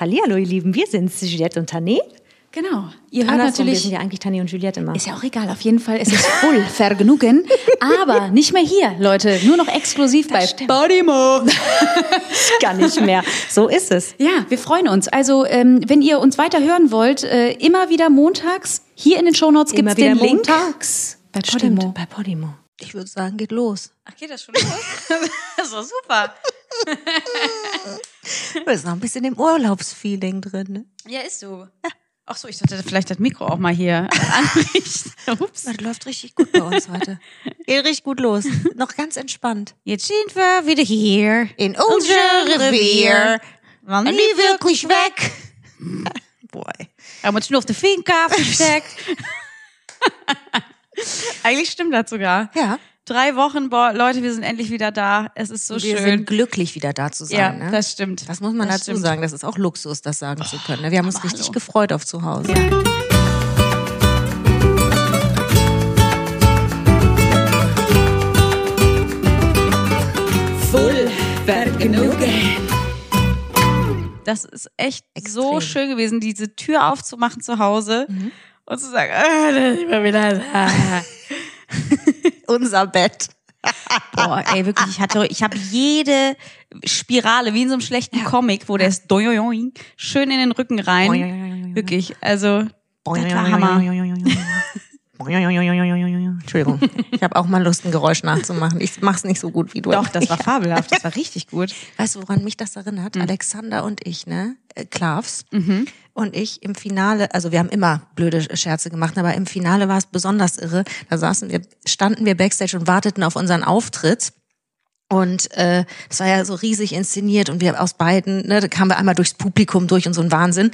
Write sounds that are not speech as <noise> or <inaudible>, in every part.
Hallihallo, ihr Lieben, wir sind Juliette und Tané. Genau. Ihr hört Andersrum, wir natürlich. sind ja eigentlich Tané und Juliette immer. Ist ja auch egal, auf jeden Fall ist es voll <laughs> Vergnügen. Aber nicht mehr hier, Leute. Nur noch exklusiv bei stimmt. Podimo. <laughs> Gar nicht mehr. So ist es. Ja, wir freuen uns. Also, ähm, wenn ihr uns weiter hören wollt, äh, immer wieder montags. Hier in den Shownotes gibt es den wieder Link. montags. Bei Stimmt, Podimo. bei Podimo. Ich würde sagen, geht los. Ach, geht das schon los? <laughs> das ist doch super. <laughs> Du bist noch ein bisschen im Urlaubsfeeling drin. Ne? Ja, ist so. Ach so, ich sollte vielleicht das Mikro auch mal hier <laughs> anrichten. Ups. Das läuft richtig gut bei uns heute. <laughs> Geht richtig gut los. Noch ganz entspannt. Jetzt sind wir wieder hier. In unser Revier. Wann Nie wirklich weg. Boy. Haben uns nur auf den Finca versteckt. Eigentlich stimmt das sogar. Ja. Drei Wochen, boah, Leute, wir sind endlich wieder da. Es ist so Wir schön. sind glücklich, wieder da zu sein. ja, ne? das stimmt. Das muss man Das dazu stimmt. sagen. Das ist auch Luxus, das sagen zu können. ne? Wir haben uns richtig hallo. gefreut auf zu Hause. Voll Vergnügen. Das ist echt so Extrem. schön gewesen, diese Tür aufzumachen zu Hause und zu sagen, ah, da sind wir wieder da. <laughs> Unser Bett. Boah, ey, wirklich, ich hatte, ich habe jede Spirale, wie in so einem schlechten Comic, wo der ist doioioing, schön in den Rücken rein. Wirklich, also, das war Hammer. Entschuldigung, ich habe auch mal Lust, ein Geräusch nachzumachen. Ich mach's nicht so gut wie du. Doch, das war fabelhaft, das war richtig gut. Weißt du, woran mich das erinnert? Hm. Alexander und ich, ne? Äh, Klavs. Mhm. Und ich im Finale, also wir haben immer blöde Scherze gemacht, aber im Finale war es besonders irre. Da saßen wir, standen wir backstage und warteten auf unseren Auftritt. Und äh, das war ja so riesig inszeniert und wir aus beiden, ne, da kamen wir einmal durchs Publikum durch und so ein Wahnsinn.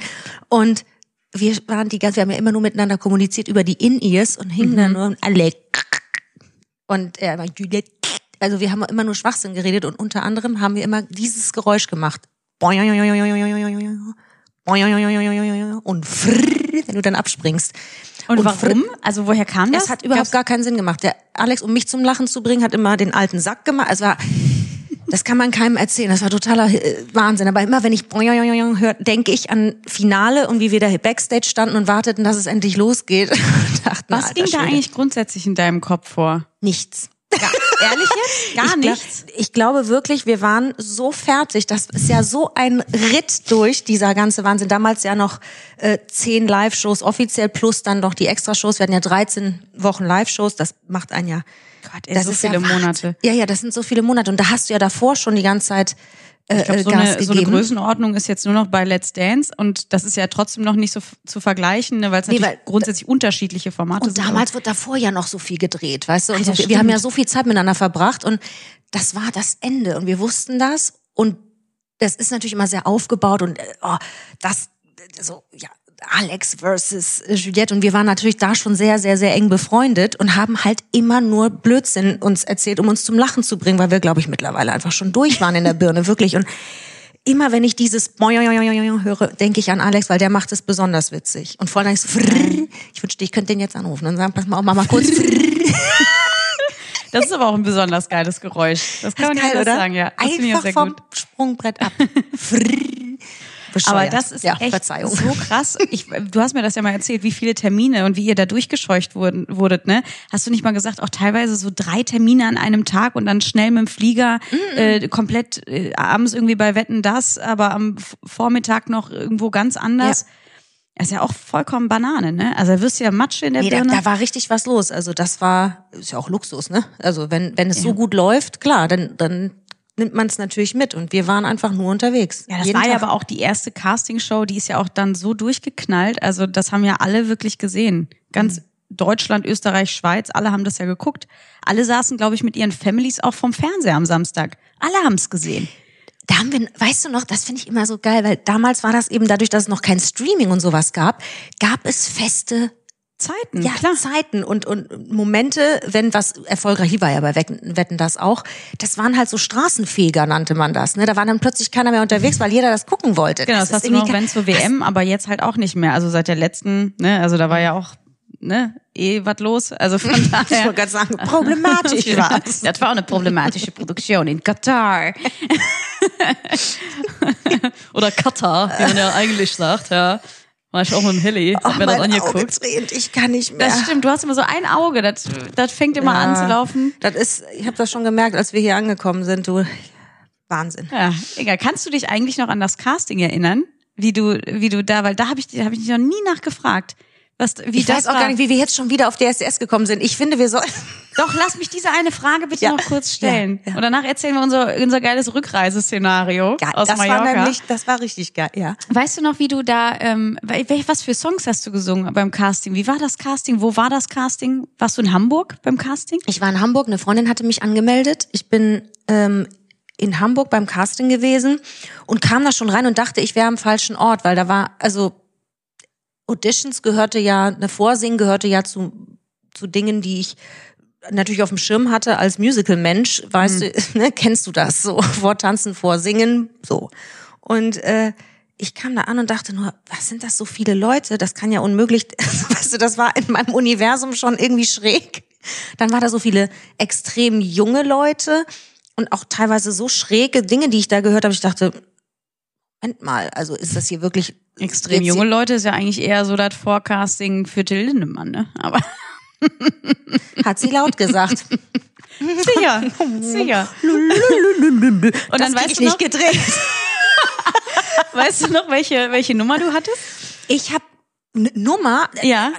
Und wir waren die ganze, wir haben ja immer nur miteinander kommuniziert über die In-Ears und hingen dann nur alle und er war Juliette. Also wir haben immer nur Schwachsinn geredet und unter anderem haben wir immer dieses Geräusch gemacht. Und frrrr, wenn du dann abspringst. Und, Und warum? Also woher kam das? Es hat überhaupt Gab's- gar keinen Sinn gemacht. Der Alex, um mich zum Lachen zu bringen, hat immer den alten Sack gemacht. Es war, das kann man keinem erzählen. Das war totaler äh, Wahnsinn. Aber immer wenn ich höre, denke ich an Finale und wie wir da Backstage standen und warteten, dass es endlich losgeht. <laughs> Dachten, Was ging da eigentlich grundsätzlich in deinem Kopf vor? Nichts. Ehrlich jetzt? Gar ich glaub- nichts. ich glaube wirklich, wir waren so fertig. Das ist ja so ein Ritt durch, dieser ganze Wahnsinn. Damals ja noch äh, zehn Live-Shows offiziell plus dann noch die Extra-Shows. Wir hatten ja 13 Wochen Live-Shows. Das macht ein Jahr. Gott, ey, so viele ja. Monate. Ja, ja, das sind so viele Monate. Und da hast du ja davor schon die ganze Zeit Ich glaube, so, Gas eine, so eine. Größenordnung ist jetzt nur noch bei Let's Dance und das ist ja trotzdem noch nicht so zu vergleichen, ne, weil es Nee, natürlich weil- grundsätzlich unterschiedliche Formate Und sind. damals wird davor ja noch so viel gedreht, weißt du? Und Ah, so viel, wir haben ja so viel Zeit miteinander verbracht und das war das Ende und wir wussten das und das ist natürlich immer sehr aufgebaut und äh, oh, das so ja Alex versus Juliette und wir waren natürlich da schon sehr sehr sehr eng befreundet und haben halt immer nur Blödsinn uns erzählt, um uns zum Lachen zu bringen, weil wir glaube ich mittlerweile einfach schon durch waren in der Birne <laughs> wirklich und immer wenn ich dieses höre, denke ich an Alex, weil der macht es besonders witzig. Und vor allem so, <laughs> ich wünschte, ich könnte den jetzt anrufen und sagen, pass mal auf, mach mal kurz. <laughs> das ist aber auch ein besonders geiles Geräusch. Das kann man Geil, oder? sagen, ja. Das Einfach vom gut. Sprungbrett ab. Frrrr. Aber Bescheuert. das ist ja, echt Verzeihung. so krass. Ich, du hast mir das ja mal erzählt, wie viele Termine und wie ihr da durchgescheucht wurden, wurdet, ne? Hast du nicht mal gesagt, auch teilweise so drei Termine an einem Tag und dann schnell mit dem Flieger äh, komplett äh, abends irgendwie bei Wetten das, aber am Vormittag noch irgendwo ganz anders. Das ist ja auch vollkommen Banane, ne? Also da wirst du ja Matsche in der Nee, da, Birne. da war richtig was los. Also das war, ist ja auch Luxus, ne? Also wenn, wenn es so gut läuft, klar, dann, dann nimmt man es natürlich mit. Und wir waren einfach nur unterwegs. Ja, das war ja Tag. aber auch die erste Castingshow, die ist ja auch dann so durchgeknallt. Also das haben ja alle wirklich gesehen. Ganz Mhm. Deutschland, Österreich, Schweiz, alle haben das ja geguckt. Alle saßen, glaube ich, mit ihren Families auch vom Fernseher am Samstag. Alle haben es gesehen. Da haben wir, weißt du noch, das finde ich immer so geil, weil damals war das eben dadurch, dass es noch kein Streaming und sowas gab, gab es feste Zeiten, ja, klar. Zeiten und, und Momente, wenn was erfolgreich war ja bei Wetten, das auch, das waren halt so Straßenfeger, nannte man das. Ne? Da war dann plötzlich keiner mehr unterwegs, weil jeder das gucken wollte. Genau, das, ist hast du noch, wenn zur WM, aber jetzt halt auch nicht mehr. Also seit der letzten, ne, also da war ja auch, ne, eh was los. Also von <laughs> Ich daher. wollte gerade sagen, problematisch <laughs> ja, war's. das war auch eine problematische Produktion in Katar. <laughs> Oder Katar, wie man ja eigentlich sagt, ja. War ich auch mit dem Heli, <laughs> Oh, mir das mein Auge angeguckt. tränt, ich kann nicht mehr. Das stimmt, du hast immer so ein Auge, das, das fängt immer an zu laufen. Das ist, ich habe das schon gemerkt, als wir hier angekommen sind. Du, Wahnsinn. Ja, egal. Kannst du dich eigentlich noch an das Casting erinnern? Wie du, wie du da, weil da habe ich, hab ich dich noch nie nachgefragt. Was, wie Ich das weiß auch war. gar nicht, wie wir jetzt schon wieder auf DSDS gekommen sind. Ich finde, wir sollten. <laughs> Doch, lass mich diese eine Frage bitte Ja. noch kurz stellen. Ja, ja. Und danach erzählen wir unser, unser geiles Rückreiseszenario Ja, aus das Mallorca. war nämlich, das war richtig geil, ja. Weißt du noch, wie du da, ähm, was für Songs hast du gesungen beim Casting? Wie war das Casting? Wo war das Casting? Warst du in Hamburg beim Casting? Ich war in Hamburg, eine Freundin hatte mich angemeldet. Ich bin ähm, in Hamburg beim Casting gewesen und kam da schon rein und dachte, ich wäre am falschen Ort, weil da war, also Auditions gehörte ja, eine Vorsingen gehörte ja zu, zu Dingen, die ich natürlich auf dem Schirm hatte als Musical-Mensch, weißt du, <laughs> ne, kennst du das so, <laughs> vortanzen, vorsingen, so. Und äh, ich kam da an und dachte nur, was sind das so viele Leute? Das kann ja unmöglich, <laughs> weißt du, das war in meinem Universum schon irgendwie schräg. Dann war da so viele extrem junge Leute und auch teilweise so schräge Dinge, die ich da gehört habe. Ich dachte, Moment mal, also ist das hier wirklich Extrem junge Leute ist ja eigentlich eher so das Forecasting für Till Lindemann, ne? Aber <laughs> Hat sie laut gesagt. sicher, sicher. Und dann das weißt krieg ich du noch- nicht gedreht. <laughs> Weißt du noch, welche, welche Nummer du hattest? Ich habe Nummer, Ja.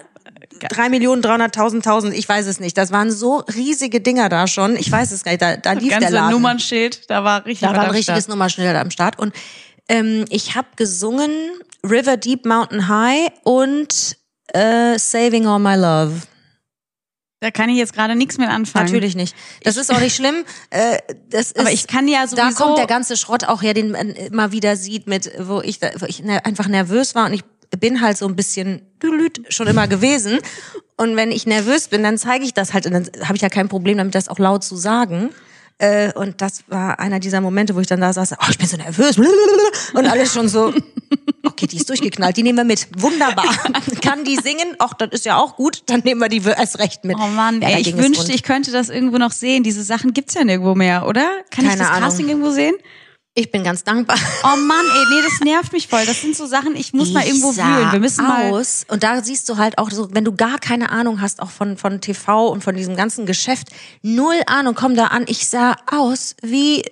drei Millionen, dreihunderttausend, tausend, ich weiß es nicht. Das waren so riesige Dinger da schon. Ich weiß es gar nicht. Da, da lief der Ganze Laden. Nummernschild, da war richtig Da war ein richtiges. Nummernschild am Start. Und ähm, ich habe gesungen River Deep Mountain High und äh, Saving All My Love. Da kann ich jetzt gerade nichts mit anfangen. Natürlich nicht. Das ist auch nicht schlimm. Äh, das ist, Aber ich kann ja Da sowieso- kommt der ganze Schrott auch her, den man immer wieder sieht, mit wo ich, da, wo ich einfach nervös war und ich bin halt so ein bisschen schon immer gewesen. Und wenn ich nervös bin, dann zeige ich das halt und dann habe ich ja kein Problem damit, das auch laut zu sagen. Äh, und das war einer dieser Momente, wo ich dann da saß, oh, ich bin so nervös. <laughs> Und alles schon so, okay, die ist durchgeknallt, die nehmen wir mit. Wunderbar. <laughs> Kann die singen? Ach, das ist ja auch gut, dann nehmen wir die erst recht mit. Oh Mann, Ja, ey, ich ging es wünschte, ich könnte das irgendwo noch sehen. Diese Sachen gibt's ja nirgendwo mehr, oder? Kann ich Keine das Ahnung. Casting irgendwo sehen? Ich bin ganz dankbar. Oh Mann, ey, nee, das nervt mich voll. Das sind so Sachen, ich muss mal Ich irgendwo sah wühlen. Wir müssen mal. aus. Und da siehst du halt auch so, wenn du gar keine Ahnung hast, auch von, von TV und von diesem ganzen Geschäft, null Ahnung, komm da an. Ich sah aus wie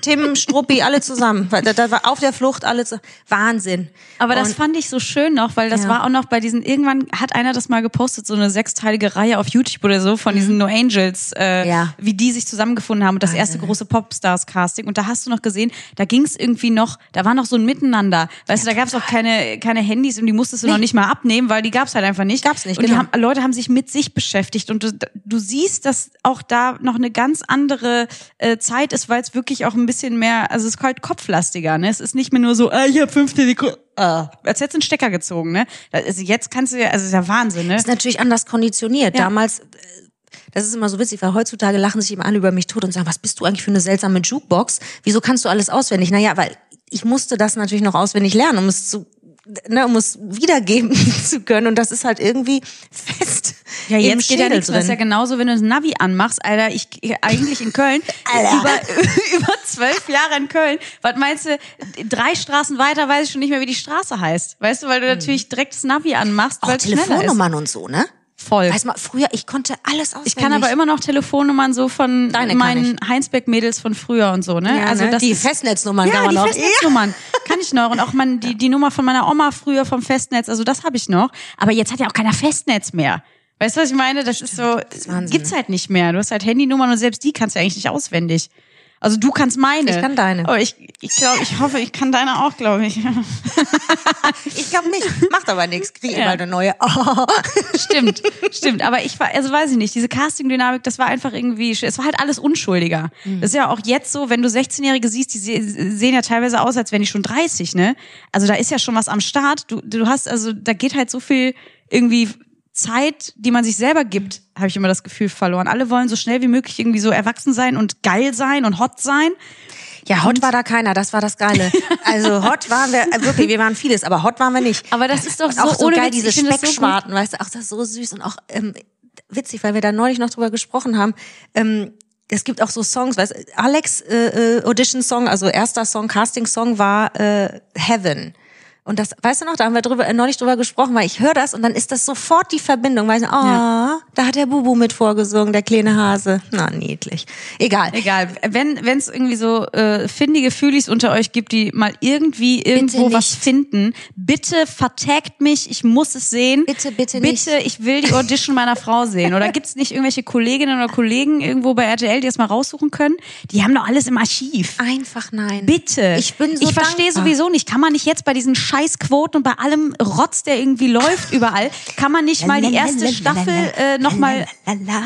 Tim Struppi, alle zusammen. Da, da war auf der Flucht, alle zu, Wahnsinn. Aber das Und- fand ich so schön noch, weil das Ja. war auch noch bei diesen, irgendwann hat einer das mal gepostet, so eine sechsteilige Reihe auf YouTube oder so von diesen No Angels, äh, Mhm. Ja. wie die sich zusammengefunden haben und das erste große Popstars-Casting. Und da hast du noch gesehen, da ging es irgendwie noch, da war noch so ein Miteinander. Weißt du, da gab es auch keine, keine Handys und die musstest du noch nicht mal abnehmen, weil die gab es halt einfach nicht. Gab's nicht, Und die genau. haben, Leute haben sich mit sich beschäftigt und du, du siehst, dass auch da noch eine ganz andere äh, Zeit ist, weil es wirklich auch ein bisschen mehr, also es ist halt kopflastiger, ne? Es ist nicht mehr nur so, ah, ich habe 15 Sekunden, ah, als hättest du einen Stecker gezogen, ne? Also jetzt kannst du ja, also ist ja Wahnsinn, ne? ist natürlich anders konditioniert. Ja. Damals, äh, das ist immer so witzig, weil heutzutage lachen sich immer alle über mich tot und sagen, was bist du eigentlich für eine seltsame Jukebox? Wieso kannst du alles auswendig? Naja, weil ich musste das natürlich noch auswendig lernen, um es zu ne, um es wiedergeben <laughs> zu können und das ist halt irgendwie fest Ja, im jetzt geht ja Schädel nichts. mehr. Das ist ja drin. genauso, wenn du das Navi anmachst, Alter, ich eigentlich in Köln, <laughs> Alter. <laughs> über, über zwölf Jahre in Köln. Was meinst du, drei Straßen weiter weiß ich schon nicht mehr, wie die Straße heißt. Weißt du, weil du natürlich direkt das Navi anmachst, weil es schneller ist. Telefonnummern und so, ne? Voll. Weiß mal, früher, ich konnte alles auswendig. Ich kann aber immer noch Telefonnummern so von Deine meinen Heinsberg-Mädels von früher und so, ne? ja, also ne? das die ist, Festnetznummern ja, kann man die noch. Festnetznummern <laughs> kann ich noch und auch mein, die, die Nummer von meiner Oma früher vom Festnetz, also das habe ich noch. Aber jetzt hat ja auch keiner Festnetz mehr. Weißt du, was ich meine? Das ist so, ist Wahnsinn. gibt's halt nicht mehr. Du hast halt Handynummern und selbst die kannst du eigentlich nicht auswendig. Also du kannst meine. Ich kann deine. Aber ich, ich glaube, ich hoffe, ich kann deine auch, glaube ich. <laughs> Ich glaube nicht. Macht aber nichts. Krieg Ja. bald eine neue. Oh. <laughs> Stimmt, stimmt. Aber ich war, also weiß ich nicht, diese Casting-Dynamik, das war einfach irgendwie, es war halt alles unschuldiger. Das ist ja auch jetzt so, wenn du 16-Jährige siehst, die se sehen ja teilweise aus, als wären die schon 30, ne? Also da ist ja schon was am Start. Du, du hast, also da geht halt so viel irgendwie Zeit, die man sich selber gibt, habe ich immer das Gefühl verloren. Alle wollen so schnell wie möglich irgendwie so erwachsen sein und geil sein und hot sein. Ja, hot war da keiner, das war das Geile. <laughs> Also hot waren wir, äh, wirklich, wir waren vieles, aber hot waren wir nicht. Aber das ist doch Und so auch so ohne geil, Witz, diese das so. Speckschwarten, weißt du, auch das ist so süß und auch ähm, witzig, weil wir da neulich noch drüber gesprochen haben. Ähm, es gibt auch so Songs, weißt Alex äh, äh, Audition Song, also erster Song, Casting Song war äh, Heaven. Und das, weißt du noch, da haben wir drüber, äh, neulich drüber gesprochen, weil ich höre das und dann ist das sofort die Verbindung, weil ich, oh, Ja. da hat der Bubu mit vorgesungen, der kleine Hase. Na, niedlich. Egal. Egal, wenn wenn es irgendwie so äh, findige Fühlis unter euch gibt, die mal irgendwie irgendwo was finden, bitte vertagt mich, ich muss es sehen. Bitte, bitte Bitte, nicht. ich will die Audition meiner Frau sehen. Oder gibt's nicht irgendwelche Kolleginnen oder Kollegen irgendwo bei RTL, die das mal raussuchen können? Die haben doch alles im Archiv. Einfach nein. Bitte. Ich bin so Ich verstehe sowieso nicht. Kann man nicht jetzt bei diesen Scheißquoten und bei allem Rotz, der irgendwie läuft überall, kann man nicht mal die erste Staffel äh, nochmal.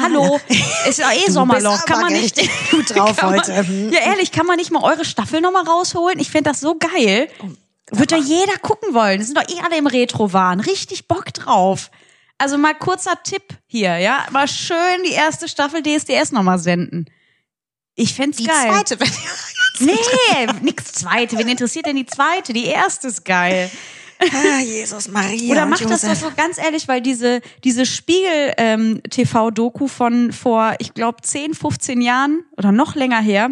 Hallo, ist ja eh Sommerloch. Kann man nicht. gut drauf <laughs> man, heute. Hm. Ja, ehrlich, kann man nicht mal eure Staffel nochmal rausholen? Ich fände das so geil. Oh, Wird doch jeder gucken wollen. Das sind doch eh alle im Retro-Wahn. Richtig Bock drauf. Also mal kurzer Tipp hier, ja. Mal schön die erste Staffel DSDS nochmal senden. Ich fänd's Die geil. zweite, wenn <laughs> Nee, <laughs> nix zweite. Wen interessiert denn die zweite? Die erste ist geil. ah, Jesus Maria. Oder macht das doch so ganz ehrlich, weil diese, diese Spiegel-TV-Doku von vor, ich glaube, 10, 15 Jahren oder noch länger her,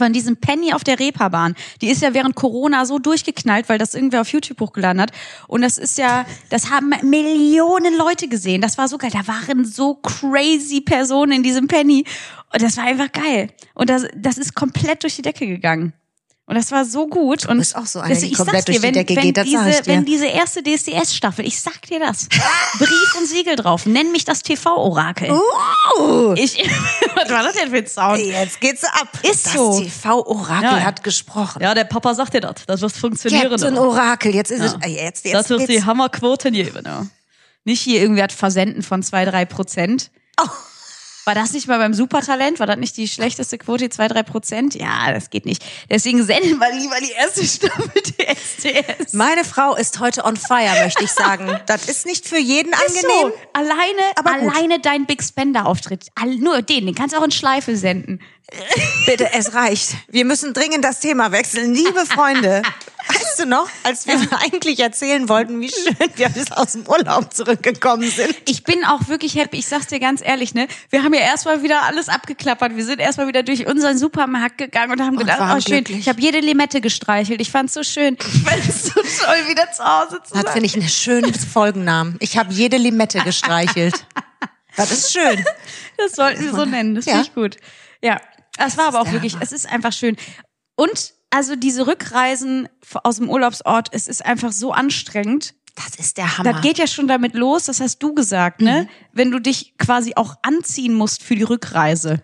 von diesem Penny auf der Reeperbahn. Die ist ja während Corona so durchgeknallt, weil das irgendwer auf YouTube hochgeladen hat. Und das ist ja, das haben Millionen Leute gesehen. Das war so geil. Da waren so crazy Personen in diesem Penny. Und das war einfach geil. Und das, das ist komplett durch die Decke gegangen. Und das war so gut. Und bist auch so eine, das- die ich komplett dir, durch die wenn, Decke wenn geht, das diese, dir. Wenn diese erste DSDS-Staffel, ich sag dir das, <laughs> Brief und Siegel drauf, nenn mich das TV-Orakel. Uh, Ich, <laughs> was war das denn für ein Sound? jetzt geht's ab. Ist das so. TV-Orakel Ja. hat gesprochen. Ja, der Papa sagt dir das, das wird funktionieren. Captain Orakel, jetzt ist es, äh, jetzt, jetzt das wird die. Hammerquote geben. Ja. Nicht hier irgendwie hat Versenden von zwei, drei Prozent. Oh. War das nicht mal beim Supertalent? War das nicht die schlechteste Quote, zwei, drei Prozent? Ja, das geht nicht. Deswegen senden wir lieber die erste Staffel <laughs> DSDS. Meine Frau ist heute on fire, möchte ich sagen. <laughs> Das ist nicht für jeden Ist angenehm. So. Alleine, Aber gut. alleine dein Big Spender Auftritt. All, nur den, den kannst du auch in Schleife senden. Bitte, es reicht. Wir müssen dringend das Thema wechseln. Liebe <laughs> Freunde, weißt du noch, als wir eigentlich erzählen wollten, wie schön wir bis aus dem Urlaub zurückgekommen sind? Ich bin auch wirklich happy. Ich sag's dir ganz ehrlich, ne? Wir haben ja erstmal wieder alles abgeklappert. Wir sind erstmal wieder durch unseren Supermarkt gegangen und haben gedacht, oh schön. glücklich. Ich habe jede Limette gestreichelt. Ich fand's so schön. <laughs> Ich fand's so toll, wieder zu Hause zu Das sein. finde ich einen schönen Folgennamen. Ich habe jede Limette gestreichelt. <laughs> Das ist schön. Das sollten wir so nennen. Das Ja. finde ich gut. Ja, das war aber auch wirklich, es ist einfach schön. Und also diese Rückreisen aus dem Urlaubsort, es ist einfach so anstrengend. Das ist der Hammer. Das geht ja schon damit los, das hast du gesagt, ne? Wenn du dich quasi auch anziehen musst für die Rückreise.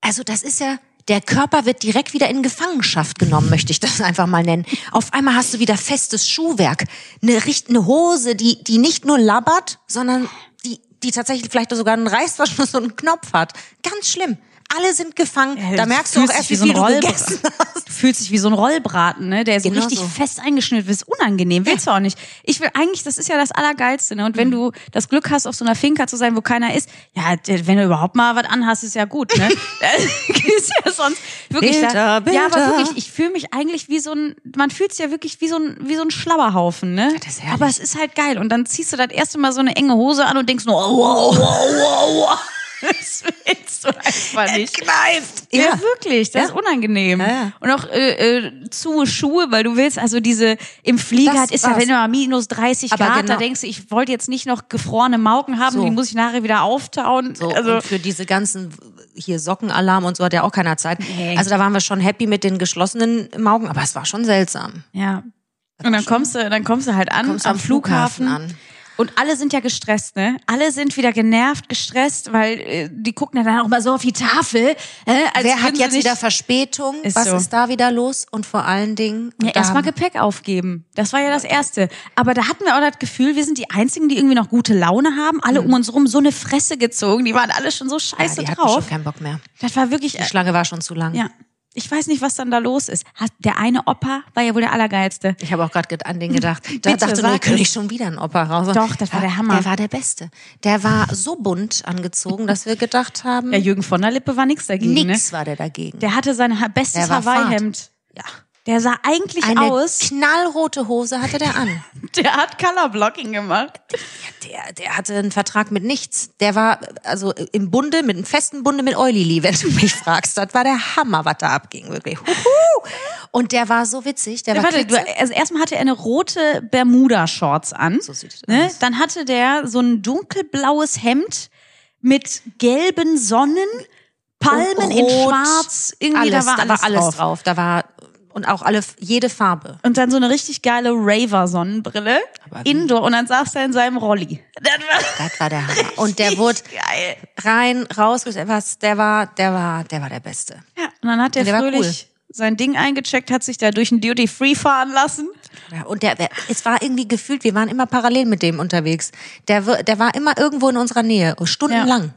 Also das ist ja, der Körper wird direkt wieder in Gefangenschaft genommen, möchte ich das <laughs> einfach mal nennen. Auf einmal hast du wieder festes Schuhwerk, eine, eine Hose, die, die nicht nur labbert, sondern die, die tatsächlich vielleicht sogar einen Reißverschluss und einen Knopf hat. Ganz schlimm. Alle sind gefangen. da merkst du auch erst, wie viel so ein du gegessen hast. Du fühlst dich wie so ein Rollbraten, ne? Der so Genau richtig so. fest eingeschnürt wird. Ist unangenehm. Willst du auch nicht. Ich will eigentlich, das ist ja das Allergeilste, ne? Und Mhm. wenn du das Glück hast, auf so einer Finca zu sein, wo keiner ist, ja, wenn du überhaupt mal was anhast, ist ja gut, ne? <laughs> ist ja sonst wirklich. Bilder, da, Ja, aber Bilder. wirklich, ich fühle mich eigentlich wie so ein, man fühlt sich ja wirklich wie so ein, wie so ein Schlabberhaufen, ne? das ist aber es ist halt geil. Und dann ziehst du das erste Mal so eine enge Hose an und denkst nur, oh, wow, wow, wow, wow. Das willst du einfach nicht. Kneift. Ja, wirklich, das Ja. ist unangenehm. Ja, ja. Und auch äh, äh, zu Schuhe, weil du willst, also diese im Flieger Das ist ja war's. wenn du mal minus 30 Aber Grad, genau. da denkst du, ich wollte jetzt nicht noch gefrorene Mauken haben, So. die muss ich nachher wieder auftauen. So, also und für diese ganzen hier Sockenalarm und so hat ja auch keiner Zeit. Nee. Also da waren wir schon happy mit den geschlossenen Augen, aber es war schon seltsam. ja. Und dann kommst du, dann kommst du halt an Kommst am am Flughafen. Flughafen an. Und alle sind ja gestresst, ne? Alle sind wieder genervt, gestresst, weil äh, die gucken ja dann auch mal so auf die Tafel. Äh, Wer hat jetzt wieder Verspätung? Ist Was so. ist da wieder los? Und vor allen Dingen Ja, erstmal Gepäck aufgeben. Das war ja das Erste. Aber da hatten wir auch das Gefühl, wir sind die Einzigen, die irgendwie noch gute Laune haben. Alle um uns rum so eine Fresse gezogen. Die waren alle schon so Mhm. ja, scheiße die drauf. schon keinen Bock mehr. Das war wirklich, Die Schlange war schon zu lang. ja. Ich weiß nicht, was dann da los ist. Hat- Der eine Opa war ja wohl der Allergeilste. Ich habe auch gerade an den gedacht. Da Bitte, dachte nur, könnte ich schon wieder einen Opa raus. Doch, das war der Hammer. Der war der Beste. Der war so bunt angezogen, dass wir gedacht haben, Der Jürgen von der Lippe war nix dagegen. nix Ne? war der dagegen. Der hatte sein bestes Hawaii-Hemd. ja. Der sah eigentlich Eine aus, knallrote Hose hatte der an. <laughs> der hat Colorblocking gemacht. Der, der hatte einen Vertrag mit nichts. Der war also im Bunde, mit einem festen Bunde mit Eulili, wenn du mich fragst. Das war der Hammer, was da abging, wirklich. Huhu. Und der war so witzig. Der Ja, war warte, du, also erstmal hatte er eine rote Bermuda-Shorts an. So sieht es ne? aus. Dann hatte der so ein dunkelblaues Hemd mit gelben Sonnen, Palmen in Rot, Schwarz. Irgendwie alles, da war alles, alles drauf. drauf. Da war und auch alle jede Farbe. Und dann so eine richtig geile Raver-Sonnenbrille. Aber wie? Indoor. Und dann saß er in seinem Rolli. Das war Das war der Hammer. <laughs> Und der wurde geil. rein, raus, was, der war, der war, der war der Beste. Ja, und dann hat der, Der fröhlich sein Ding eingecheckt, hat sich da durch ein Duty Free fahren lassen. Ja, und der, es war irgendwie gefühlt, wir waren immer parallel mit dem unterwegs. Der, der war immer irgendwo in unserer Nähe, stundenlang.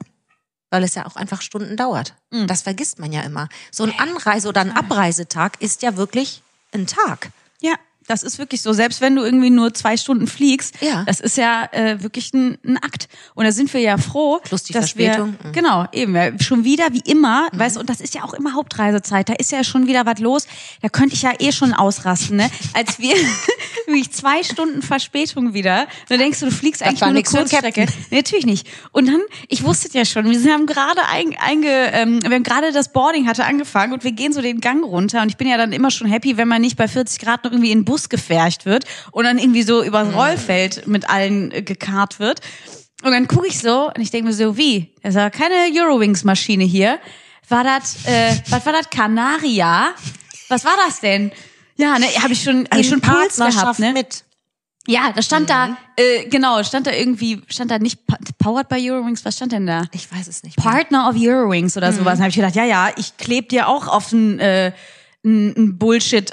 Weil es ja auch einfach Stunden dauert. Mhm. Das vergisst man ja immer. So ein Anreise- oder ein Abreisetag ist ja wirklich ein Tag. Ja, das ist wirklich so. Selbst wenn du irgendwie nur zwei Stunden fliegst, Ja. das ist ja äh, wirklich ein, ein Akt. Und da sind wir ja froh, Plus die dass Verspätung. wir Mhm. genau eben schon wieder wie immer, weißt du, und das ist ja auch immer Hauptreisezeit. Da ist ja schon wieder was los. Da könnte ich ja eh schon ausrasten, ne? <laughs> Als wir <laughs> wirklich zwei Stunden Verspätung wieder, dann denkst du, du fliegst eigentlich war nur eine den Kurzstrecke. Nee, natürlich nicht. Und dann, ich wusste ja schon, wir haben gerade ein, einge, ähm, wir haben gerade das Boarding hatte angefangen und wir gehen so den Gang runter und ich bin ja dann immer schon happy, wenn man nicht bei 40 Grad noch irgendwie in den Bus gefercht wird und dann irgendwie so übers Rollfeld mit allen äh, gekarrt wird. Und dann gucke ich so und ich denke mir so, wie? Das war keine Eurowings-Maschine hier. War das, äh, <laughs> was war das? Canaria? Was war das denn? Ja, ne, habe ich schon, hab ich schon Puls gehabt, ne? mit. Ja, da stand da, äh, genau, stand da irgendwie, stand da nicht powered by Eurowings, was stand denn da? Ich weiß es nicht. mehr. Partner of Eurowings oder sowas. Dann habe ich gedacht, ja, ja, ich kleb dir auch auf ein, äh, ein, Bullshit,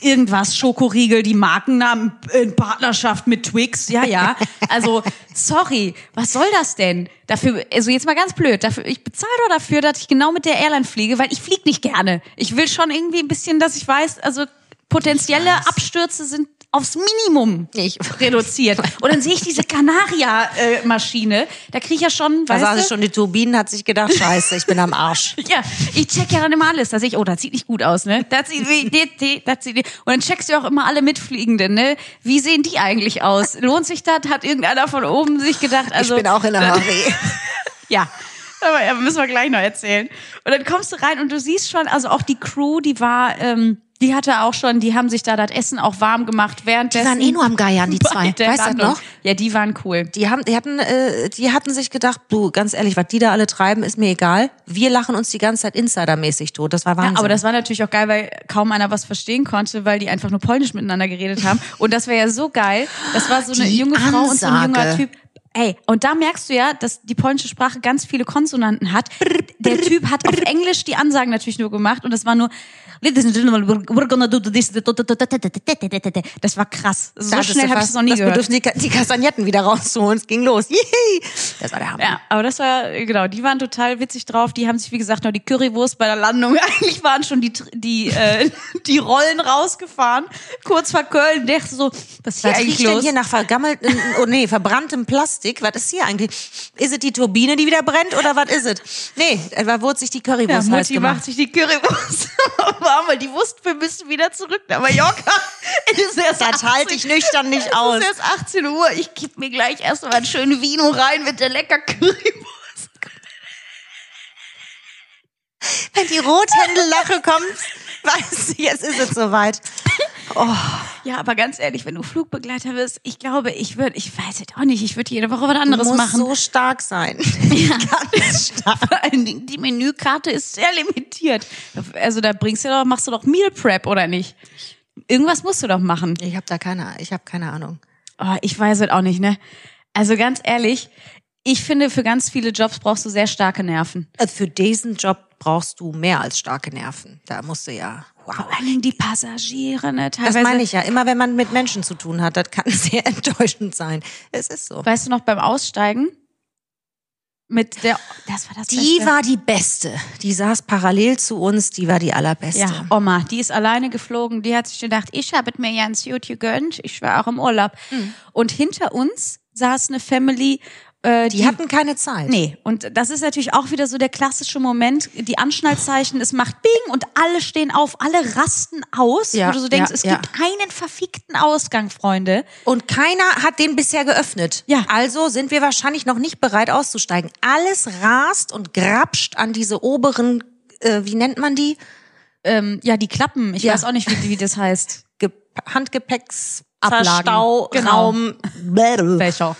irgendwas, Schokoriegel, die Markennamen in Partnerschaft mit Twix. Ja, ja. Also, sorry, was soll das denn? Dafür, also jetzt mal ganz blöd, dafür, ich bezahle doch dafür, dass ich genau mit der Airline fliege, weil ich fliege nicht gerne. Ich will schon irgendwie ein bisschen, dass ich weiß, also potenzielle Abstürze sind aufs Minimum Ich- reduziert. Und dann sehe ich diese Canaria-Maschine, da kriege ich ja schon, Da weißt saß es schon die Turbinen, hat sich gedacht, scheiße, ich bin am Arsch. <laughs> ja, ich check ja dann immer alles. Da sehe ich, oh, das sieht nicht gut aus, ne? Das sieht, das sieht, und dann checkst du auch immer alle Mitfliegenden, ne? Wie sehen die eigentlich aus? Lohnt sich das? Hat irgendeiner von oben sich gedacht, also. ich bin auch in der <laughs> HW. Ja. Aber ja, müssen wir gleich noch erzählen. Und dann kommst du rein und du siehst schon, also auch die Crew, die war, ähm, die hatte auch schon, die haben sich da das Essen auch warm gemacht währenddessen. Die waren eh nur am Geiern, die <laughs> zwei. Weißt du noch? Ja, die waren cool. Die haben, die hatten, äh, die hatten sich gedacht, du, ganz ehrlich, was die da alle treiben, ist mir egal. Wir lachen uns die ganze Zeit insidermäßig tot. Das war Wahnsinn. Ja, aber das war natürlich auch geil, weil kaum einer was verstehen konnte, weil die einfach nur Polnisch miteinander geredet haben. Und das wäre ja so geil. Das war so eine Die junge Frau und so ein junger. Typ. Ey, und da merkst du ja, dass die polnische Sprache ganz viele Konsonanten hat. Der Typ hat auf Englisch die Ansagen natürlich nur gemacht und das war nur Ladies and gentlemen, we're we're gonna do this. Das war krass. So Da hattest schnell habe ich es noch nie das gehört. Bedürfnis, die, Ka- die Kastagnetten wieder rauszuholen. Es ging los. Das war der Hammer. Ja, aber das war, genau, die waren total witzig drauf. Die haben sich, wie gesagt, noch die Currywurst bei der Landung. <laughs> Eigentlich waren schon die, die, äh, <laughs> die Rollen rausgefahren. Kurz vor Köln. Der so, was ist hier eigentlich riecht denn los? hier nach vergammeltem, oh nee, verbranntem Plastik? Was ist hier eigentlich? Ist es die Turbine, die wieder brennt oder was ist es? Nee, da wurde sich die Ja, Currywurst heiß Mutti gemacht. macht sich die Currywurst <laughs> warm, weil die wussten, wir müssen wieder zurück nach Mallorca. <laughs> Es ist erst Das halte ich nüchtern nicht <laughs> Es aus. ist erst 18 Uhr. Ich kipp mir gleich erstmal einen schönen Vino rein mit der lecker Currywurst. Wenn die Rothändellache kommt, <laughs> weißt du, jetzt ist es soweit. Ja, aber ganz ehrlich, wenn du Flugbegleiter bist, ich glaube, ich würde, ich weiß es auch nicht, ich würde jede Woche was anderes Muss machen. so stark sein. <laughs> <laughs> Ja. Ganz stark. Vor allen Dingen, die Menükarte ist sehr limitiert. Also da bringst du doch, machst du doch Meal Prep, oder nicht? Irgendwas musst du doch machen. Ich habe da keine, ich habe keine Ahnung. Oh, ich weiß es auch nicht, ne? Also ganz ehrlich, ich finde, für ganz viele Jobs brauchst du sehr starke Nerven. Also für diesen Job brauchst du mehr als starke Nerven. Da musst du ja, wow. Vor allen Dingen die Passagiere, ne? Das Teilweise. meine ich ja. Immer wenn man mit Menschen zu tun hat, das kann <laughs> sehr enttäuschend sein. Es ist so. Weißt du noch beim Aussteigen? Mit der, das war das Die Beste. war die Beste. Die saß parallel zu uns. Die war die allerbeste. Ja, Oma, die ist alleine geflogen. Die hat sich gedacht, ich habe es mir ganz gut gegönnt. Ich war auch im Urlaub. Und hinter uns saß eine Family Äh, Die hatten keine Zeit. Nee, und das ist natürlich auch wieder so der klassische Moment, die Anschnallzeichen, es macht Bing und alle stehen auf, alle rasten aus, Ja, wo du so denkst, ja, es ja. gibt keinen verfickten Ausgang, Freunde. Und keiner hat den bisher geöffnet. Ja. Also sind wir wahrscheinlich noch nicht bereit auszusteigen. Alles rast und grapscht an diese oberen, äh, wie nennt man die? Ähm, ja, die Klappen, ich weiß auch nicht, wie, wie das heißt. Ge Handgepäcks Ablagen. Stau, Genau. Raum, Fächer.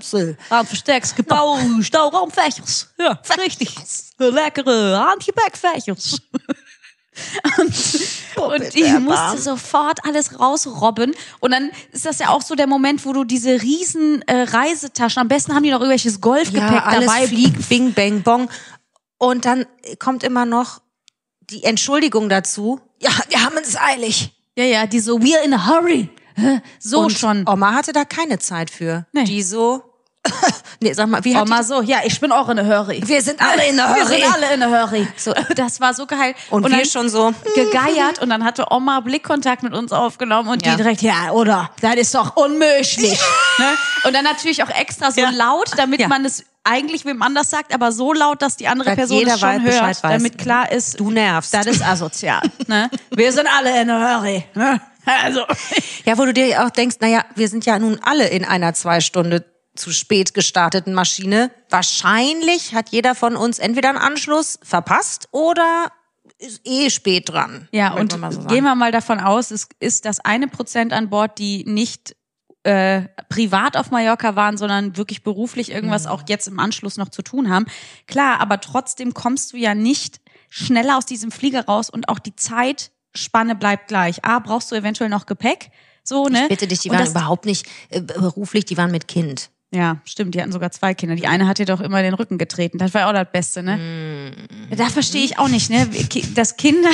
So. Raumverstecks, Gebau, Stauraumfächers. Ja, richtig. Leckere Handgepäckfächers. und, und die musste sofort alles rausrobben. Und dann ist das ja auch so der Moment, wo du diese riesen äh, Reisetaschen, am besten haben die noch irgendwelches Golfgepäck ja, alles dabei. fliegt, bing, bang, bong. Und dann kommt immer noch die Entschuldigung dazu. Ja, wir haben es eilig. Ja, ja, die so, we're in a hurry. So und schon. Oma hatte da keine Zeit für. Nee. Die so, <laughs> nee, sag mal, wie hat Oma so, ja, ich bin auch in a hurry. die, wir sind alle in der <laughs> Wir Hurry. sind alle in a hurry. So, das war so geil. Und, wir dann schon so, <laughs> gegeiert und dann hatte Oma Blickkontakt mit uns aufgenommen und Ja. die direkt, ja, oder? Das ist doch unmöglich. ne? Und dann natürlich auch extra so Ja. laut, damit man es eigentlich wem anders sagt, aber so laut, dass die andere Dass Person jeder es schon weiß- hört, Bescheid weiß. damit klar ist, du nervst. das ist asozial. ne? Wir sind alle in a hurry. Ne? Also, Ja, wo du dir auch denkst, naja, wir sind ja nun alle in einer zwei Stunde zu spät gestarteten Maschine. Wahrscheinlich hat jeder von uns entweder einen Anschluss verpasst oder ist eh spät dran. Ja, und mal so gehen wir mal davon aus, es ist das eine Prozent an Bord, die nicht äh, privat auf Mallorca waren, sondern wirklich beruflich Mhm. irgendwas auch jetzt im Anschluss noch zu tun haben. Klar, aber trotzdem kommst du ja nicht schneller aus diesem Flieger raus und auch die Zeitspanne bleibt gleich. A, brauchst du eventuell noch Gepäck? So, ne? Ich bitte dich, die waren überhaupt nicht äh, beruflich, die waren mit Kind. Ja, stimmt, die hatten sogar zwei Kinder. Die eine hat dir doch immer den Rücken getreten. Das war ja auch das Beste, ne? Mm. Da verstehe ich auch nicht, ne? Das Kinder,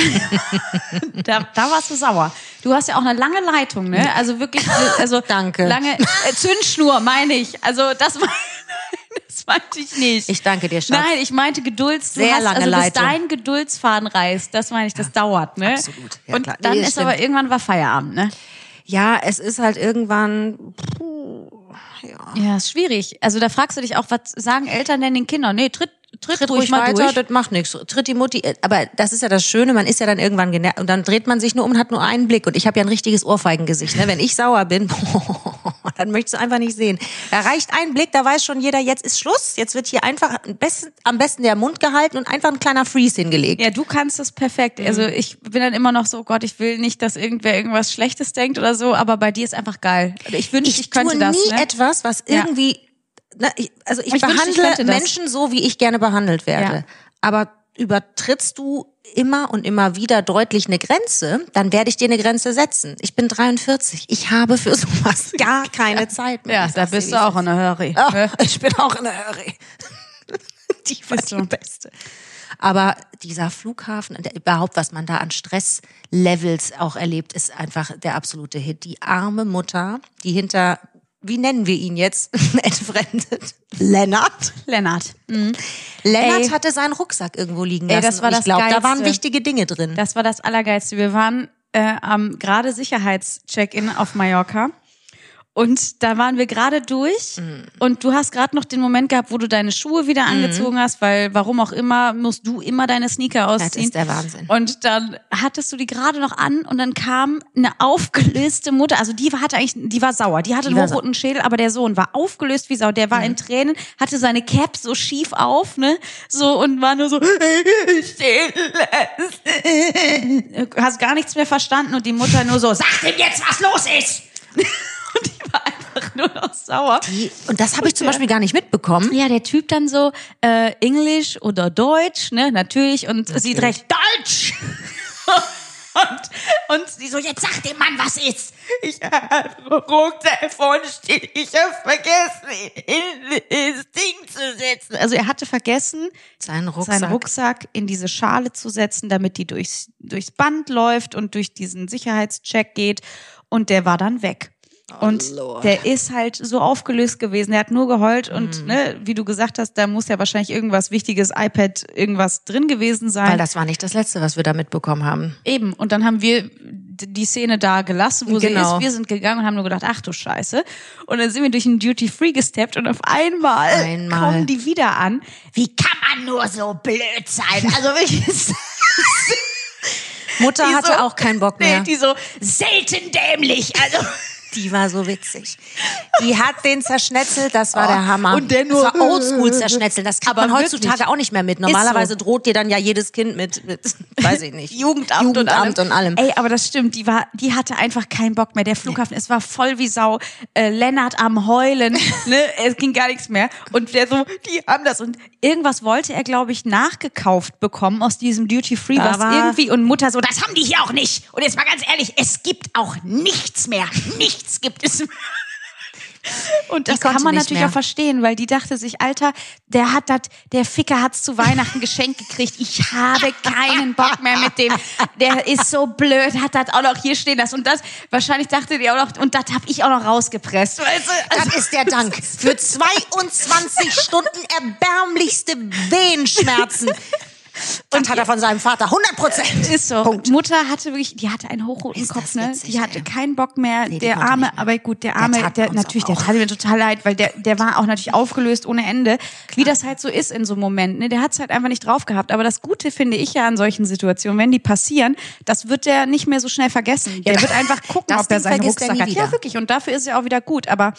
<laughs> da, da warst du sauer. Du hast ja auch eine lange Leitung, ne? Also wirklich, also Danke. lange äh, Zündschnur, meine ich. Also das, mein, <laughs> <laughs> das meinte ich nicht. Ich danke dir, Schatz. Nein, ich meinte Gedulds. Du Sehr hast, lange also bis Leitung. dein Geduldsfaden reißt, das meine ich, das dauert, ne? absolut. Ja, Und klar. dann Nee, ist stimmt. aber irgendwann war Feierabend, ne? Ja, es ist halt irgendwann. Puh, ja. Ja, ist schwierig. Also da fragst du dich auch, was sagen Eltern denn den Kindern? Nee, tritt, tritt, Tritt ruhig, ruhig mal weiter, durch. das macht nichts. Tritt die Mutti, aber das ist ja das Schöne, man ist ja dann irgendwann genervt und dann dreht man sich nur um und hat nur einen Blick und ich habe ja ein richtiges Ohrfeigengesicht, ne? Wenn ich sauer bin, <laughs> dann möchtest du einfach nicht sehen. Da reicht ein Blick, da weiß schon jeder, jetzt ist Schluss, jetzt wird hier einfach am besten, am besten der Mund gehalten und einfach ein kleiner Freeze hingelegt. Ja, du kannst das perfekt. Also ich bin dann immer noch so, Gott, ich will nicht, dass irgendwer irgendwas Schlechtes denkt oder so, aber bei dir ist einfach geil. Ich wünschte, ich, könnte tue das. nie Ne? etwas, was Ja. Na, ich, also ich, Ich wünschte, ich behandle könnte das. Menschen so, wie ich gerne behandelt werde. Ja. Aber übertrittst du immer und immer wieder deutlich eine Grenze, dann werde ich dir eine Grenze setzen. Ich bin 43. Ich habe für sowas <laughs> gar keine Zeit mehr. Ja, Ich da bist du auch in der Hurry. Ja, ne? ich bin auch in der Hurry. <laughs> Die war Bist die du. beste. Aber dieser Flughafen, und überhaupt, was man da an Stresslevels auch erlebt, ist einfach der absolute Hit. Die arme Mutter, die hinter, wie nennen wir ihn jetzt, <laughs> entfremdet? Lennart. Lennart. Mhm. Lennart Ey. hatte seinen Rucksack irgendwo liegen Ey, lassen. das war ich das glaube, da waren wichtige Dinge drin. Das war das Allergeilste. Wir waren äh, am gerade Sicherheitscheck-in auf Mallorca. Und da waren wir gerade durch Mhm. und du hast gerade noch den Moment gehabt, wo du deine Schuhe wieder Mhm. angezogen hast, weil warum auch immer musst du immer deine Sneaker das ausziehen. ist der Wahnsinn. Und dann hattest du die gerade noch an und dann kam eine aufgelöste Mutter. Also die hatte eigentlich, die war sauer. Die hatte Die einen hochroten Schädel, aber der Sohn war aufgelöst wie Sau. Der war in Tränen, hatte seine Cap so schief auf, ne? So und war nur so. <laughs> Hast gar nichts mehr verstanden und die Mutter nur so, sag dem jetzt, was los ist. Einfach nur noch sauer. Die, und das habe ich zum Beispiel gar nicht mitbekommen. Ja, der Typ dann so, äh, Englisch oder Deutsch, ne, natürlich, und sie direkt Deutsch! <laughs> und, und sie so, jetzt sag dem Mann, was ist! Ich habe Rucktelefon steht, ich habe vergessen, in das Ding zu setzen. Also er hatte vergessen, Seinen Rucksack. seinen Rucksack in diese Schale zu setzen, damit die durchs, durchs Band läuft und durch diesen Sicherheitscheck geht. Und der war dann weg. Und Lord. der ist halt so aufgelöst gewesen. Der hat nur geheult und ne, wie du gesagt hast, da muss ja wahrscheinlich irgendwas wichtiges, iPad, irgendwas drin gewesen sein. Weil das war nicht das Letzte, was wir da mitbekommen haben. Eben. Und dann haben wir die Szene da gelassen, wo Genau. sie ist. Wir sind gegangen und haben nur gedacht, ach du Scheiße. Und dann sind wir durch ein Duty Free gesteppt und auf einmal, Einmal. kommen die wieder an. Wie kann man nur so blöd sein? Also wirklich. <laughs> Mutter die hatte so- auch keinen Bock <laughs> mehr. Nee, die so selten dämlich. Also Die war so witzig. Die hat den zerschnetzelt, das war der Hammer. Oh, und der nur- Das war oldschool zerschnetzelt. Das kriegt Aber man heutzutage wirklich. auch nicht mehr mit. so. Normalerweise droht dir dann ja jedes Kind mit, mit <laughs> weiß ich nicht. Jugendamt, Jugendamt und allem. Ey, aber das stimmt, die war, die hatte einfach keinen Bock mehr. Der Flughafen, es war voll wie Sau. Äh, Lennart am Heulen, <laughs> ne, es ging gar nichts mehr. Und der so, die haben das und irgendwas wollte er, glaube ich, nachgekauft bekommen aus diesem Duty Free, Da was war- irgendwie und Mutter so, das haben die hier auch nicht. Und jetzt mal ganz ehrlich, es gibt auch nichts mehr, nichts gibt es. <laughs> mehr. Und das kann man natürlich mehr. auch verstehen, weil die dachte sich, Alter, der hat das, der Ficker hat's zu Weihnachten geschenkt gekriegt. Ich habe keinen Bock mehr mit dem. Der ist so blöd, hat das auch noch hier stehen lassen und das. Wahrscheinlich dachte die auch noch, und das habe ich auch noch rausgepresst. Weißt du? Also, Das ist der Dank. Für <laughs> 22 Stunden erbärmlichste Wehenschmerzen. Und hat er von seinem Vater 100 Prozent. ist so. Punkt. Mutter hatte wirklich, die hatte einen hochroten Ist Kopf, ne? die hatte ey. keinen Bock mehr. Nee, der Arme, aber gut, der Arme, der, uns natürlich, der tat mir total leid, weil der, der war auch natürlich aufgelöst ohne Ende. Wie das halt so ist in so Momenten, ne? Der hat's halt einfach nicht drauf gehabt. Aber das Gute finde ich ja an solchen Situationen, wenn die passieren, das wird der nicht mehr so schnell vergessen. Der wird einfach <laughs> gucken, das ob er seinen Rucksack hat. Ja, wieder. wirklich. Und dafür ist er auch wieder gut. Aber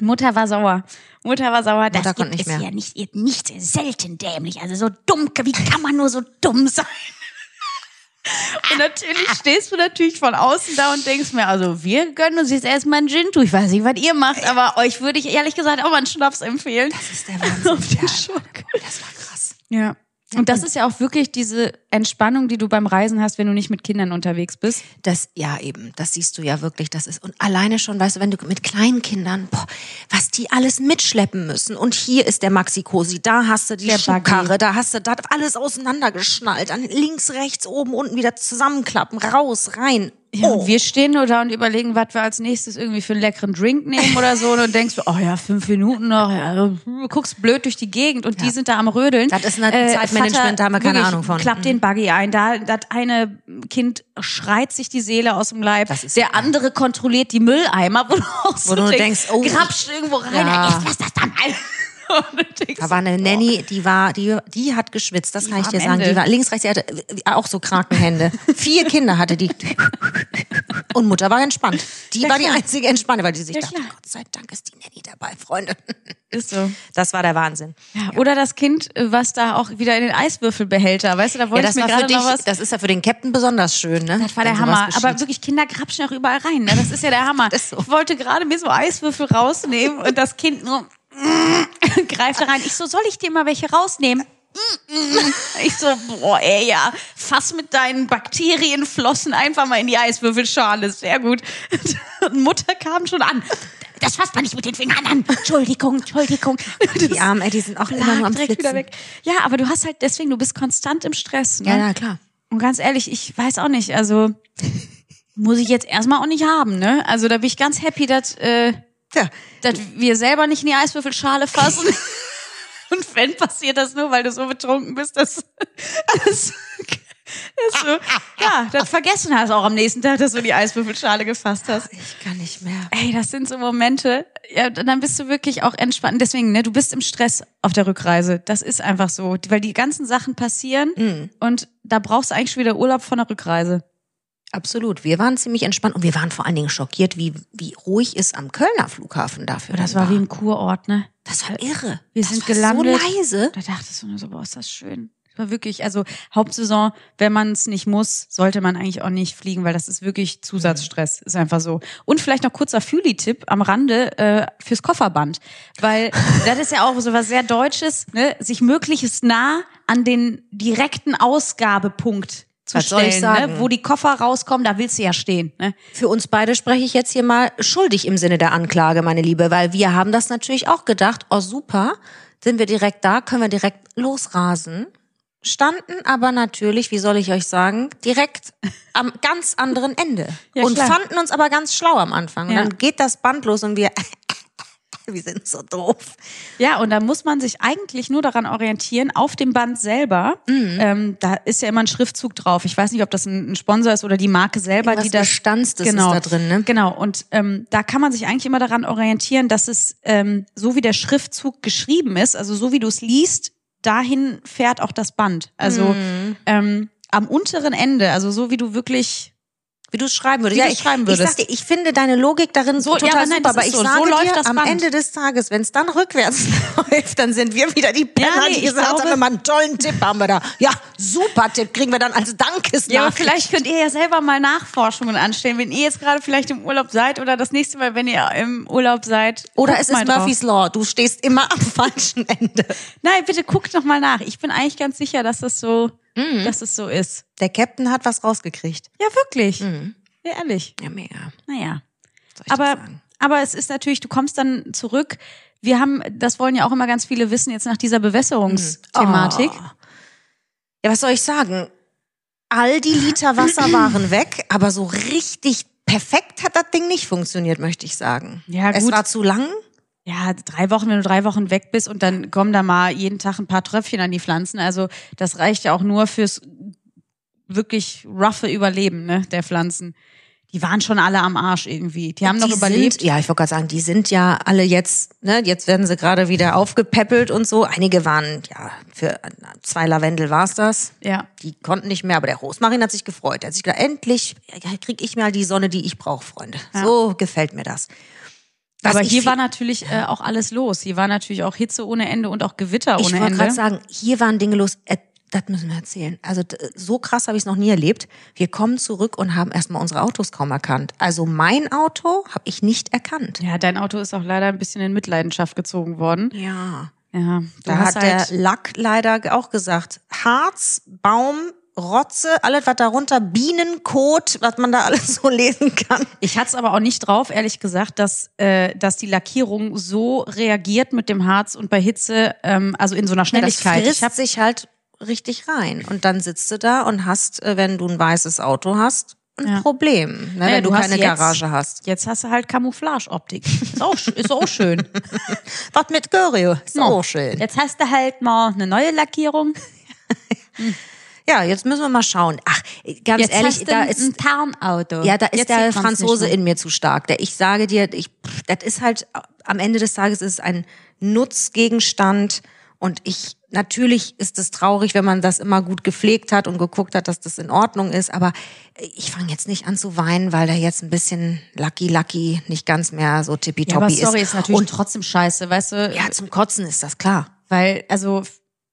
Mutter war sauer. Mutter war sauer. Das Mutter gibt nicht es mehr. ja nicht, nicht selten dämlich. Also so dumm, wie kann man nur so dumm sein? <laughs> Und natürlich stehst du natürlich von außen da und denkst mir, also wir gönnen uns jetzt erstmal einen Gin. Du, ich weiß nicht, was ihr macht, aber euch würde ich ehrlich gesagt auch mal einen Schnaps empfehlen. Das ist der Wahnsinn. Auf den Ja, Schock. Das war krass. Ja. Und das ist ja auch wirklich diese Entspannung, die du beim Reisen hast, wenn du nicht mit Kindern unterwegs bist. Das, ja, eben, das siehst du ja wirklich, das ist, und alleine schon, weißt du, wenn du mit kleinen Kindern, boah, was die alles mitschleppen müssen. Und hier ist der Maxi-Cosi, da hast du die Der Buggy. da hast du da alles auseinandergeschnallt, dann links, rechts, oben, unten wieder zusammenklappen, raus, rein. Ja, oh. wir stehen nur da und überlegen, was wir als nächstes irgendwie für einen leckeren Drink nehmen oder so. Und denkst du, oh ja, fünf Minuten noch. Ja, du guckst blöd durch die Gegend und die sind da am Rödeln. Das ist ein Zeitmanagement, da haben wir keine wirklich, Ahnung von. Mhm. Klappt den Buggy ein. Da, das eine Kind schreit sich die Seele aus dem Leib. Das ist Der ja- andere kontrolliert die Mülleimer, wo du auch so Wo du denkst, oh. grapscht irgendwo rein. Ja. Jetzt lass das dann mal. Da war eine. Nanny, die war, die, die hat geschwitzt, das kann ich dir sagen. Ende. Die war links, rechts, die hatte äh, auch so Krakenhände. Vier Kinder hatte die. Und Mutter war entspannt. Die Ja, war die klar. einzige Entspannte, weil die sich Ja, dachte, klar. Gott sei Dank ist die Nanny dabei, Freunde. Ist so. Das war der Wahnsinn. Ja, oder das Kind, was da auch wieder in den Eiswürfelbehälter, weißt du, da Ja, wollte das ich mir gerade noch was. das ist ja für den Captain besonders schön, ne? Das war der Wenn Hammer. Aber wirklich, Kinder grapschen auch überall rein. Ne? Das ist ja der <laughs> Hammer. So. Ich wollte gerade mir so Eiswürfel rausnehmen und das Kind nur <laughs> greift da rein. Ich so, soll ich dir mal welche rausnehmen? <laughs> Ich so, boah, ey, ja, fass mit deinen Bakterienflossen einfach mal in die Eiswürfelschale. Sehr gut. <laughs> Und Mutter kam schon an. Das fasst man nicht mit den Fingern an. Entschuldigung, Entschuldigung. die Armen, ey, die sind auch immer nur am direkt wieder weg. Ja, aber du hast halt deswegen, du bist konstant im Stress. Ne? Ja, ja, klar. Und ganz ehrlich, ich weiß auch nicht, also muss ich jetzt erstmal auch nicht haben, ne? Also da bin ich ganz happy, dass, äh, Ja. dass wir selber nicht in die Eiswürfelschale fassen. <laughs> Und wenn passiert das nur, weil du so betrunken bist, dass, dass, dass du, ja, das vergessen hast auch am nächsten Tag, dass du die Eiswürfelschale gefasst hast. Ich kann nicht mehr. Ey, das sind so Momente, ja, dann bist du wirklich auch entspannt. Deswegen, ne, du bist im Stress auf der Rückreise. Das ist einfach so, weil die ganzen Sachen passieren und da brauchst du eigentlich schon wieder Urlaub von der Rückreise. Absolut. Wir waren ziemlich entspannt und wir waren vor allen Dingen schockiert, wie, wie ruhig es am Kölner Flughafen dafür Das dann war wie ein Kurort, ne? Das war irre. Wir das sind war gelandet. so leise. Da dachtest du nur so, boah, ist das schön. Das war wirklich, also Hauptsaison, wenn man es nicht muss, sollte man eigentlich auch nicht fliegen, weil das ist wirklich Zusatzstress. Ist einfach so. Und vielleicht noch kurzer Fühli-Tipp am Rande äh, fürs Kofferband. Weil <laughs> das ist ja auch so was sehr Deutsches, ne? sich möglichst nah an den direkten Ausgabepunkt zu Was stellen, sagen? ne? wo die Koffer rauskommen, da willst du ja stehen. Ne? Für uns beide spreche ich jetzt hier mal schuldig im Sinne der Anklage, meine Liebe, weil wir haben das natürlich auch gedacht, oh super, sind wir direkt da, können wir direkt losrasen. Standen aber natürlich, wie soll ich euch sagen, direkt am ganz anderen Ende. Ja, und klar. fanden uns aber ganz schlau am Anfang. Und Ja. dann geht das Band los und wir <laughs> Wir sind so doof. Ja, und da muss man sich eigentlich nur daran orientieren, auf dem Band selber. Mhm. Ähm, da ist ja immer ein Schriftzug drauf. Ich weiß nicht, ob das ein, Sponsor ist oder die Marke selber, Irgendwas die das. Bestandstes ist genau, da drin, ne? Genau. Und ähm, da kann man sich eigentlich immer daran orientieren, dass es ähm, so wie der Schriftzug geschrieben ist, also so wie du es liest, dahin fährt auch das Band. Also Mhm. ähm, am unteren Ende, also so wie du wirklich Wie du es schreiben würdest. Wie ja, ich, schreiben ich würdest. sag dir, ich finde deine Logik darin So, ja, total aber nein, super, aber ich so. So sage läuft dir, das am Band. Ende des Tages, wenn es dann rückwärts <laughs> läuft, dann sind wir wieder die Penner, nee, die ich gesagt glaube- haben, immer einen tollen Tipp haben wir da. Ja, super Tipp, kriegen wir dann als Dankesnachricht. Ja, aber vielleicht könnt ihr ja selber mal Nachforschungen anstellen, wenn ihr jetzt gerade vielleicht im Urlaub seid oder das nächste Mal, wenn ihr im Urlaub seid. Oder es ist mal drauf. Murphy's Law, du stehst immer am <laughs> falschen Ende. Nein, bitte guckt noch mal nach. Ich bin eigentlich ganz sicher, dass das so, Mhm. dass es so ist. Der Captain hat was rausgekriegt. Ja, wirklich. Ja, ehrlich. Ja, mega. Naja. Aber, aber es ist natürlich, du kommst dann zurück. Wir haben, das wollen ja auch immer ganz viele wissen, jetzt nach dieser Bewässerungsthematik. Oh. Ja, was soll ich sagen? All die Liter Wasser <clears throat> waren weg, aber so richtig perfekt hat das Ding nicht funktioniert, möchte ich sagen. Ja, Es gut. war zu lang. Ja, drei Wochen, wenn du drei Wochen weg bist und dann kommen da mal jeden Tag ein paar Tröpfchen an die Pflanzen. Also das reicht ja auch nur fürs wirklich roughe Überleben ne, der Pflanzen. Die waren schon alle am Arsch irgendwie. Die haben noch die überlebt. Sind, ja, ich wollte gerade sagen, die sind ja alle jetzt, ne, jetzt werden sie gerade wieder aufgepäppelt und so. Einige waren, ja, für zwei Lavendel war's das. Ja. Die konnten nicht mehr, aber der Rosmarin hat sich gefreut. Er hat sich gedacht, endlich ja, krieg ich mal die Sonne, die ich brauche, Freunde. So gefällt mir das. Was Aber ich hier war natürlich äh, auch alles los. Hier war natürlich auch Hitze ohne Ende und auch Gewitter Ich ohne wollte gerade Ende. sagen, hier waren Dinge los. Äh, das müssen wir erzählen. Also so krass habe ich es noch nie erlebt. Wir kommen zurück und haben erstmal unsere Autos kaum erkannt. Also mein Auto habe ich nicht erkannt. Ja, dein Auto ist auch leider ein bisschen in Mitleidenschaft gezogen worden. Ja. Ja, Da hast hat halt, der Lack leider auch gesagt, Harz, Baum, Rotze, alles was darunter, Bienenkot, was man da <laughs> alles so lesen kann. Ich hatte es aber auch nicht drauf, ehrlich gesagt, dass, äh, dass die Lackierung so reagiert mit dem Harz und bei Hitze, ähm, also in so einer Das Schnelligkeit. frisst ich hab, sich halt richtig rein. Und dann sitzt du da und hast, äh, wenn du ein weißes Auto hast, ein Ja. Problem, ne, Naja, wenn du, du keine jetzt- Garage hast. jetzt hast du halt Camouflage-Optik. Ist auch, ist auch schön. <laughs> Was mit Görio, ist auch schön. Jetzt hast du halt mal eine neue Lackierung. <laughs> Ja, jetzt müssen wir mal schauen. Ach, ganz Jetzt ehrlich, hast du da ein, ist ein Tarnauto. Ja, da ist Jetzt der Franzose in mir zu stark. Der ich sage dir, ich, das ist halt am Ende des Tages ist es ein Nutzgegenstand und ich natürlich ist es traurig, wenn man das immer gut gepflegt hat und geguckt hat, dass das in Ordnung ist. Aber ich fange jetzt nicht an zu weinen, weil da jetzt ein bisschen Lucky Lucky nicht ganz mehr so Ja, aber tippitoppi sorry, ist ist. natürlich und trotzdem scheiße, weißt du? ja, zum Kotzen ist das klar. Weil, also,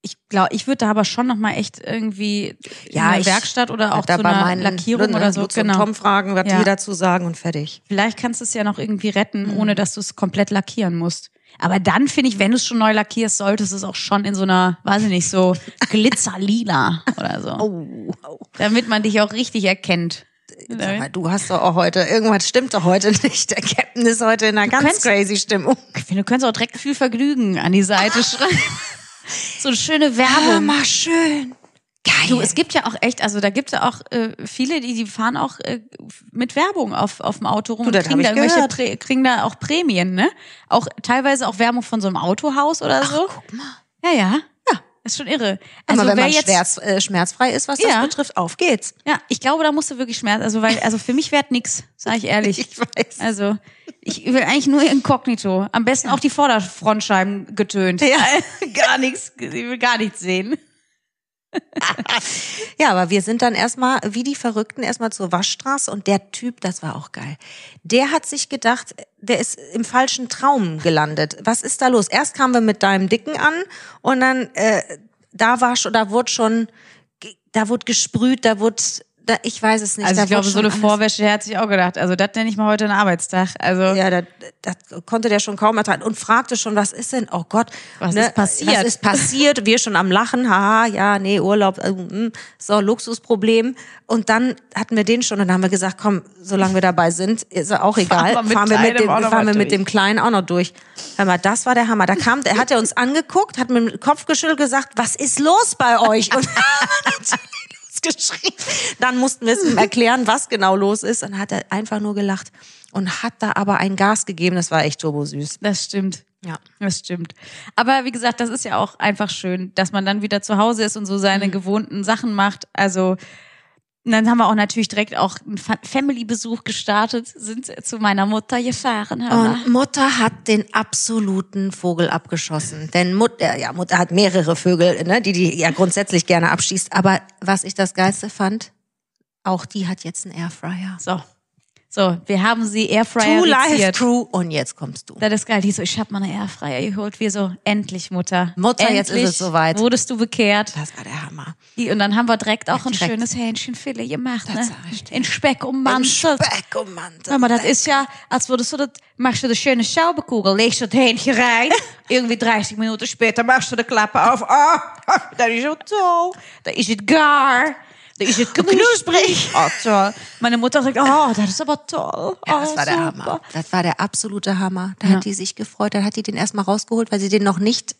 ich glaube, ich würde da aber schon noch mal echt irgendwie Ja, in ich Werkstatt oder auch zu bei einer meinen Lackierung oder so. Genau. Tom fragen, was Ja. die dazu sagen und fertig. Vielleicht kannst du es ja noch irgendwie retten, Mhm. ohne dass du es komplett lackieren musst. Aber dann finde ich, wenn du es schon neu lackierst, solltest du es auch schon in so einer, weiß ich nicht, so glitzerlila oder so. Oh, <laughs> oh. Damit man dich auch richtig erkennt. Sag mal, du hast doch auch heute, irgendwas stimmt doch heute <laughs> nicht. Der Captain ist heute in einer ganz könntest- crazy Stimmung. Ich finde, du könntest auch direkt viel Vergnügen an die Seite <laughs> schreiben. So eine schöne Werbung. mal schön. Geil. Du, es gibt ja auch echt, also da gibt es ja auch äh, viele, die, die fahren auch äh, mit Werbung auf, auf dem Auto rum Du, und kriegen da irgendwelche. Prä, kriegen da auch Prämien, ne? Auch teilweise auch Werbung von so einem Autohaus oder so. Guck mal. Ja, ja. Ist schon irre. Also Also wenn man jetzt, schmerz, äh, schmerzfrei ist, was das Ja. betrifft, auf geht's. ja, ich glaube, da musst du wirklich Schmerz, also weil, also für mich wäre nix, sage ich ehrlich. <laughs> Ich weiß. Also ich will eigentlich nur inkognito. Am besten auch die Vorderfrontscheiben getönt. Ja. <laughs> gar nichts, ich will gar nichts sehen. Ja, aber wir sind dann erstmal, wie die Verrückten, erstmal zur Waschstraße und der Typ, das war auch geil. Der hat sich gedacht, der ist im falschen Traum gelandet. Was ist da los? Erst kamen wir mit deinem Dicken an und dann, äh, da war schon, da wurde schon, da wurde gesprüht, da wurde, da, ich weiß es nicht. Also ich glaube, so eine Vorwäsche der hat sich auch gedacht. Also das nenne ich mal heute einen Arbeitstag. Also Ja, das, das konnte der schon kaum ertragen und fragte schon, was ist denn? Oh Gott, Was ist passiert? Was ist passiert? Wir schon am Lachen, haha, ja, nee, Urlaub, äh, mm, so Luxusproblem. Und dann hatten wir den schon und dann haben wir gesagt, komm, solange wir dabei sind, ist auch egal. wir mit fahren wir mit dem, fahren wir mit dem Kleinen auch noch durch. Hör mal, das war der Hammer. Da kam, der hat er uns angeguckt, hat mit dem Kopf geschüttelt gesagt, was ist los bei euch? Und <laughs> <laughs> geschrien. Dann mussten wir es ihm erklären, was genau los ist. Und dann hat er einfach nur gelacht. und hat da aber ein Gas gegeben, das war echt turbosüß. Das stimmt. Ja. Das stimmt. Aber wie gesagt, das ist ja auch einfach schön, dass man dann wieder zu Hause ist und so seine Mhm. gewohnten Sachen macht. Also und dann haben wir auch natürlich direkt auch einen Fa- Family-Besuch gestartet, sind zu meiner Mutter gefahren. Und Mutter hat den absoluten Vogel abgeschossen. Denn Mutter, ja, Mutter hat mehrere Vögel, ne, die die ja grundsätzlich gerne abschießt. Aber was ich das Geilste fand, auch die hat jetzt einen Airfryer. So. So, wir haben sie Airfryer Two reziert. Crew und jetzt kommst du. Das ist geil. Die so, ich hab mal eine Airfryer geholt. Wir so, endlich, Mutter. Mutter, endlich jetzt ist es soweit. Wurdest du bekehrt. Das war der Hammer. Die- Und dann haben wir direkt auch ein direkt. schönes Hähnchenfilet gemacht, Das ne? sag ich dir. In Speck ummantelt. Speck ummanteln. Hör mal, das ist ja, als würdest du das, machst du eine schöne Schaubekugel, legst du das Hähnchen rein, <laughs> irgendwie 30 Minuten später machst du die Klappe auf, ah, das ist so toll, da ist es gar, ist es knusprig. Oh, toll. Meine Mutter sagt, oh, das ist aber toll. Ja, das oh, war der super. Hammer. Das war der absolute Hammer. Da Ja. hat die sich gefreut. Dann hat die den erstmal rausgeholt, weil sie den noch nicht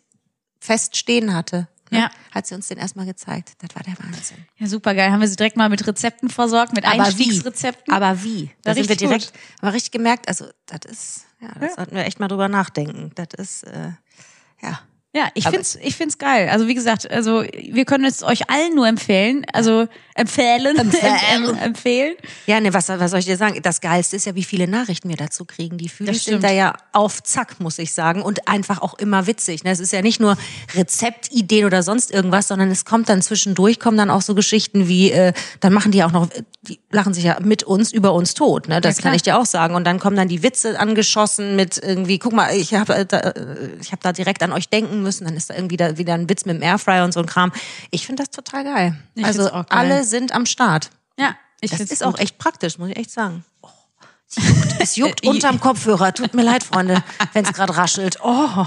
fest stehen hatte. Ne? Ja. Hat sie uns den erstmal gezeigt. Das war der Wahnsinn. Ja, super geil. Haben wir sie direkt mal mit Rezepten versorgt, mit Einstiegsrezepten. Aber wie? Da War sind wir richtig direkt, gut. wir richtig gemerkt, also das ist, ja, das sollten wir echt mal drüber nachdenken. Das ist, äh, ja. Ja, ich Aber- find's, ich find's geil. Also wie gesagt, also wir können es euch allen nur empfehlen, also empfehlen, Empfehlen. Em- <laughs> empfehlen. Ja, ne, was, was soll ich dir sagen? Das Geilste ist ja, wie viele Nachrichten wir dazu kriegen. Die stimmt. sind da ja auf Zack, muss ich sagen. Und einfach auch immer witzig. Ne? Es ist ja nicht nur Rezeptideen oder sonst irgendwas, sondern es kommt dann zwischendurch, kommen dann auch so Geschichten wie, äh, dann machen die auch noch, die lachen sich ja mit uns über uns tot. Ne? Das Ja, kann ich dir auch sagen. Und dann kommen dann die Witze angeschossen mit irgendwie, guck mal, ich habe da, äh, ich hab da direkt an euch denken müssen. Dann ist da irgendwie da wieder ein Witz mit dem Airfryer und so ein Kram. Ich finde das total geil. Ich also geil. alle sind am Start. Ja, ich Das find's ist gut. auch echt praktisch, muss ich echt sagen. Oh, es juckt, es <laughs> juckt unterm Kopfhörer. Tut mir leid, Freunde, wenn es gerade raschelt. Oh,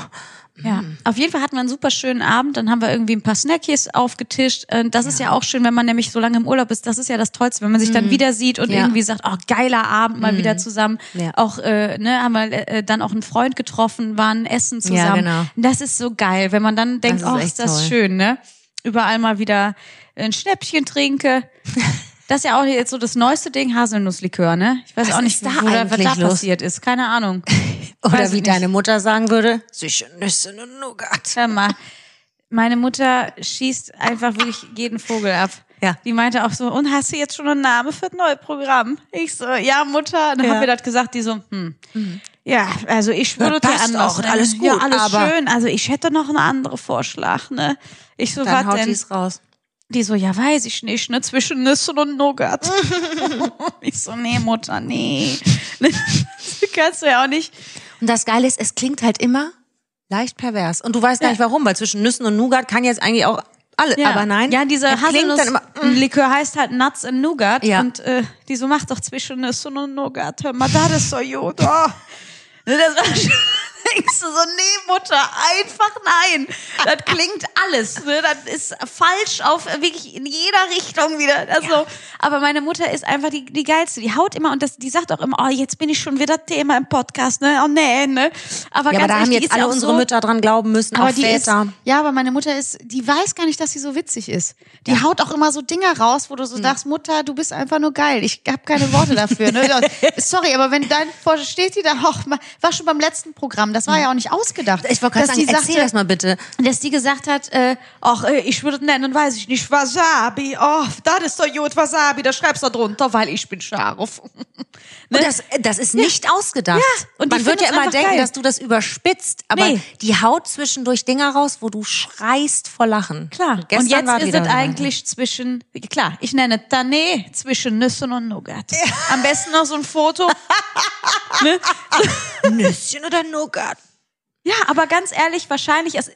Ja, auf jeden Fall hatten wir einen super schönen Abend. Dann haben wir irgendwie ein paar Snackies aufgetischt. Und Das ist ja auch schön, wenn man nämlich so lange im Urlaub ist. Das ist ja das Tollste, wenn man sich dann wieder sieht und Ja. irgendwie sagt, oh, geiler Abend, mal wieder zusammen. Ja. Auch, äh, ne, haben wir äh, dann auch einen Freund getroffen, waren essen zusammen. genau. Das ist so geil, wenn man dann denkt, ist oh, ist das toll. schön, ne? Überall mal wieder ein Schnäppchen trinke. <laughs> Das ist ja auch jetzt so das neueste Ding, Haselnusslikör, ne? Ich weiß Was auch nicht, da wo da, was da los? passiert ist. Keine Ahnung. <laughs> oder Weiß wie deine Mutter sagen würde, sicher Nüsse und Nougat. Hör mal, meine Mutter schießt einfach wirklich jeden Vogel ab. Ja. Die meinte auch so, und hast du jetzt schon einen Namen für das neue Programm? Ich so, ja, Mutter. Dann Ja. haben wir das gesagt, die so, hm. Ja, also ich würde Ja, passt anders. auch, nennen. alles gut, ja, alles aber- schön. Also ich hätte noch einen anderen Vorschlag, ne? Ich so, Dann was haut denn? die's raus. Die so, ja, weiß ich nicht, ne? Zwischen Nüssen und Nougat. <laughs> ich so, nee, Mutter, nee. kannst du ja auch nicht. Und das Geile ist, es klingt halt immer leicht pervers. Und du weißt gar nicht warum, weil zwischen Nüssen und Nougat kann jetzt eigentlich auch alle, Ja. aber nein. Ja, diese es klingt dann immer, Haselnuss-Likör heißt halt Nuts and Nougat. Ja. Und äh, die so macht doch zwischen Nüssen und Nougat. Hör mal, das ist so gut. Oh. <laughs> Ne, Das war schon, denkst du so, nee, Mutter, einfach nein. Das klingt alles. Ne? Das ist falsch auf wirklich in jeder Richtung wieder. Also, Aber meine Mutter ist einfach die, die geilste. Die haut immer und das, die sagt auch immer, oh, jetzt bin ich schon wieder Thema im Podcast. Ne? Oh nee, ne? Aber ja, aber da ehrlich, haben jetzt ist ja alle unsere so, Mütter dran glauben müssen, aber auch die ist, Väter. ja, aber meine Mutter ist, die weiß gar nicht, dass sie so witzig ist. Die haut auch immer so Dinger raus, wo du Hm. so sagst, Mutter, du bist einfach nur geil. Ich habe keine Worte dafür. Ne? <laughs> Sorry, aber wenn dein vor steht die da, och, war schon beim letzten Programm. Das war ja auch nicht ausgedacht. Ich wollte gerade sagen, die erzähl sagte- das mal bitte. dass die gesagt hat, äh, ach, äh, ich würde nennen, weiß ich nicht, Wasabi. Oh, das ist doch gut, Wasabi, da schreibst du drunter, weil ich bin scharf. <laughs> Ne? Und das, das ist nicht ausgedacht. Ja, und Man wird ja immer denken, geil. dass du das überspitzt, aber Nee. die haut zwischendurch Dinger raus, wo du schreist vor Lachen. Klar. Gestern und jetzt ist es so. eigentlich zwischen, klar, ich nenne Tané zwischen Nüssen und Nougat. Am besten noch so ein Foto. <laughs> ne? Nüsschen oder Nougat. Ja, aber ganz ehrlich, wahrscheinlich, es,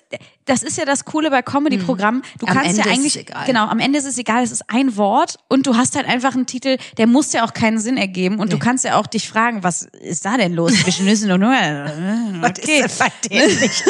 das ist ja das Coole bei Comedy-Programmen. Du Am kannst Ende ja ist es eigentlich, egal. genau, am Ende ist es egal, es ist ein Wort und du hast halt einfach einen Titel, der muss ja auch keinen Sinn ergeben und du kannst ja auch dich fragen, was ist da denn los zwischen Nüssen und Nougat? Okay. <laughs> Was ist?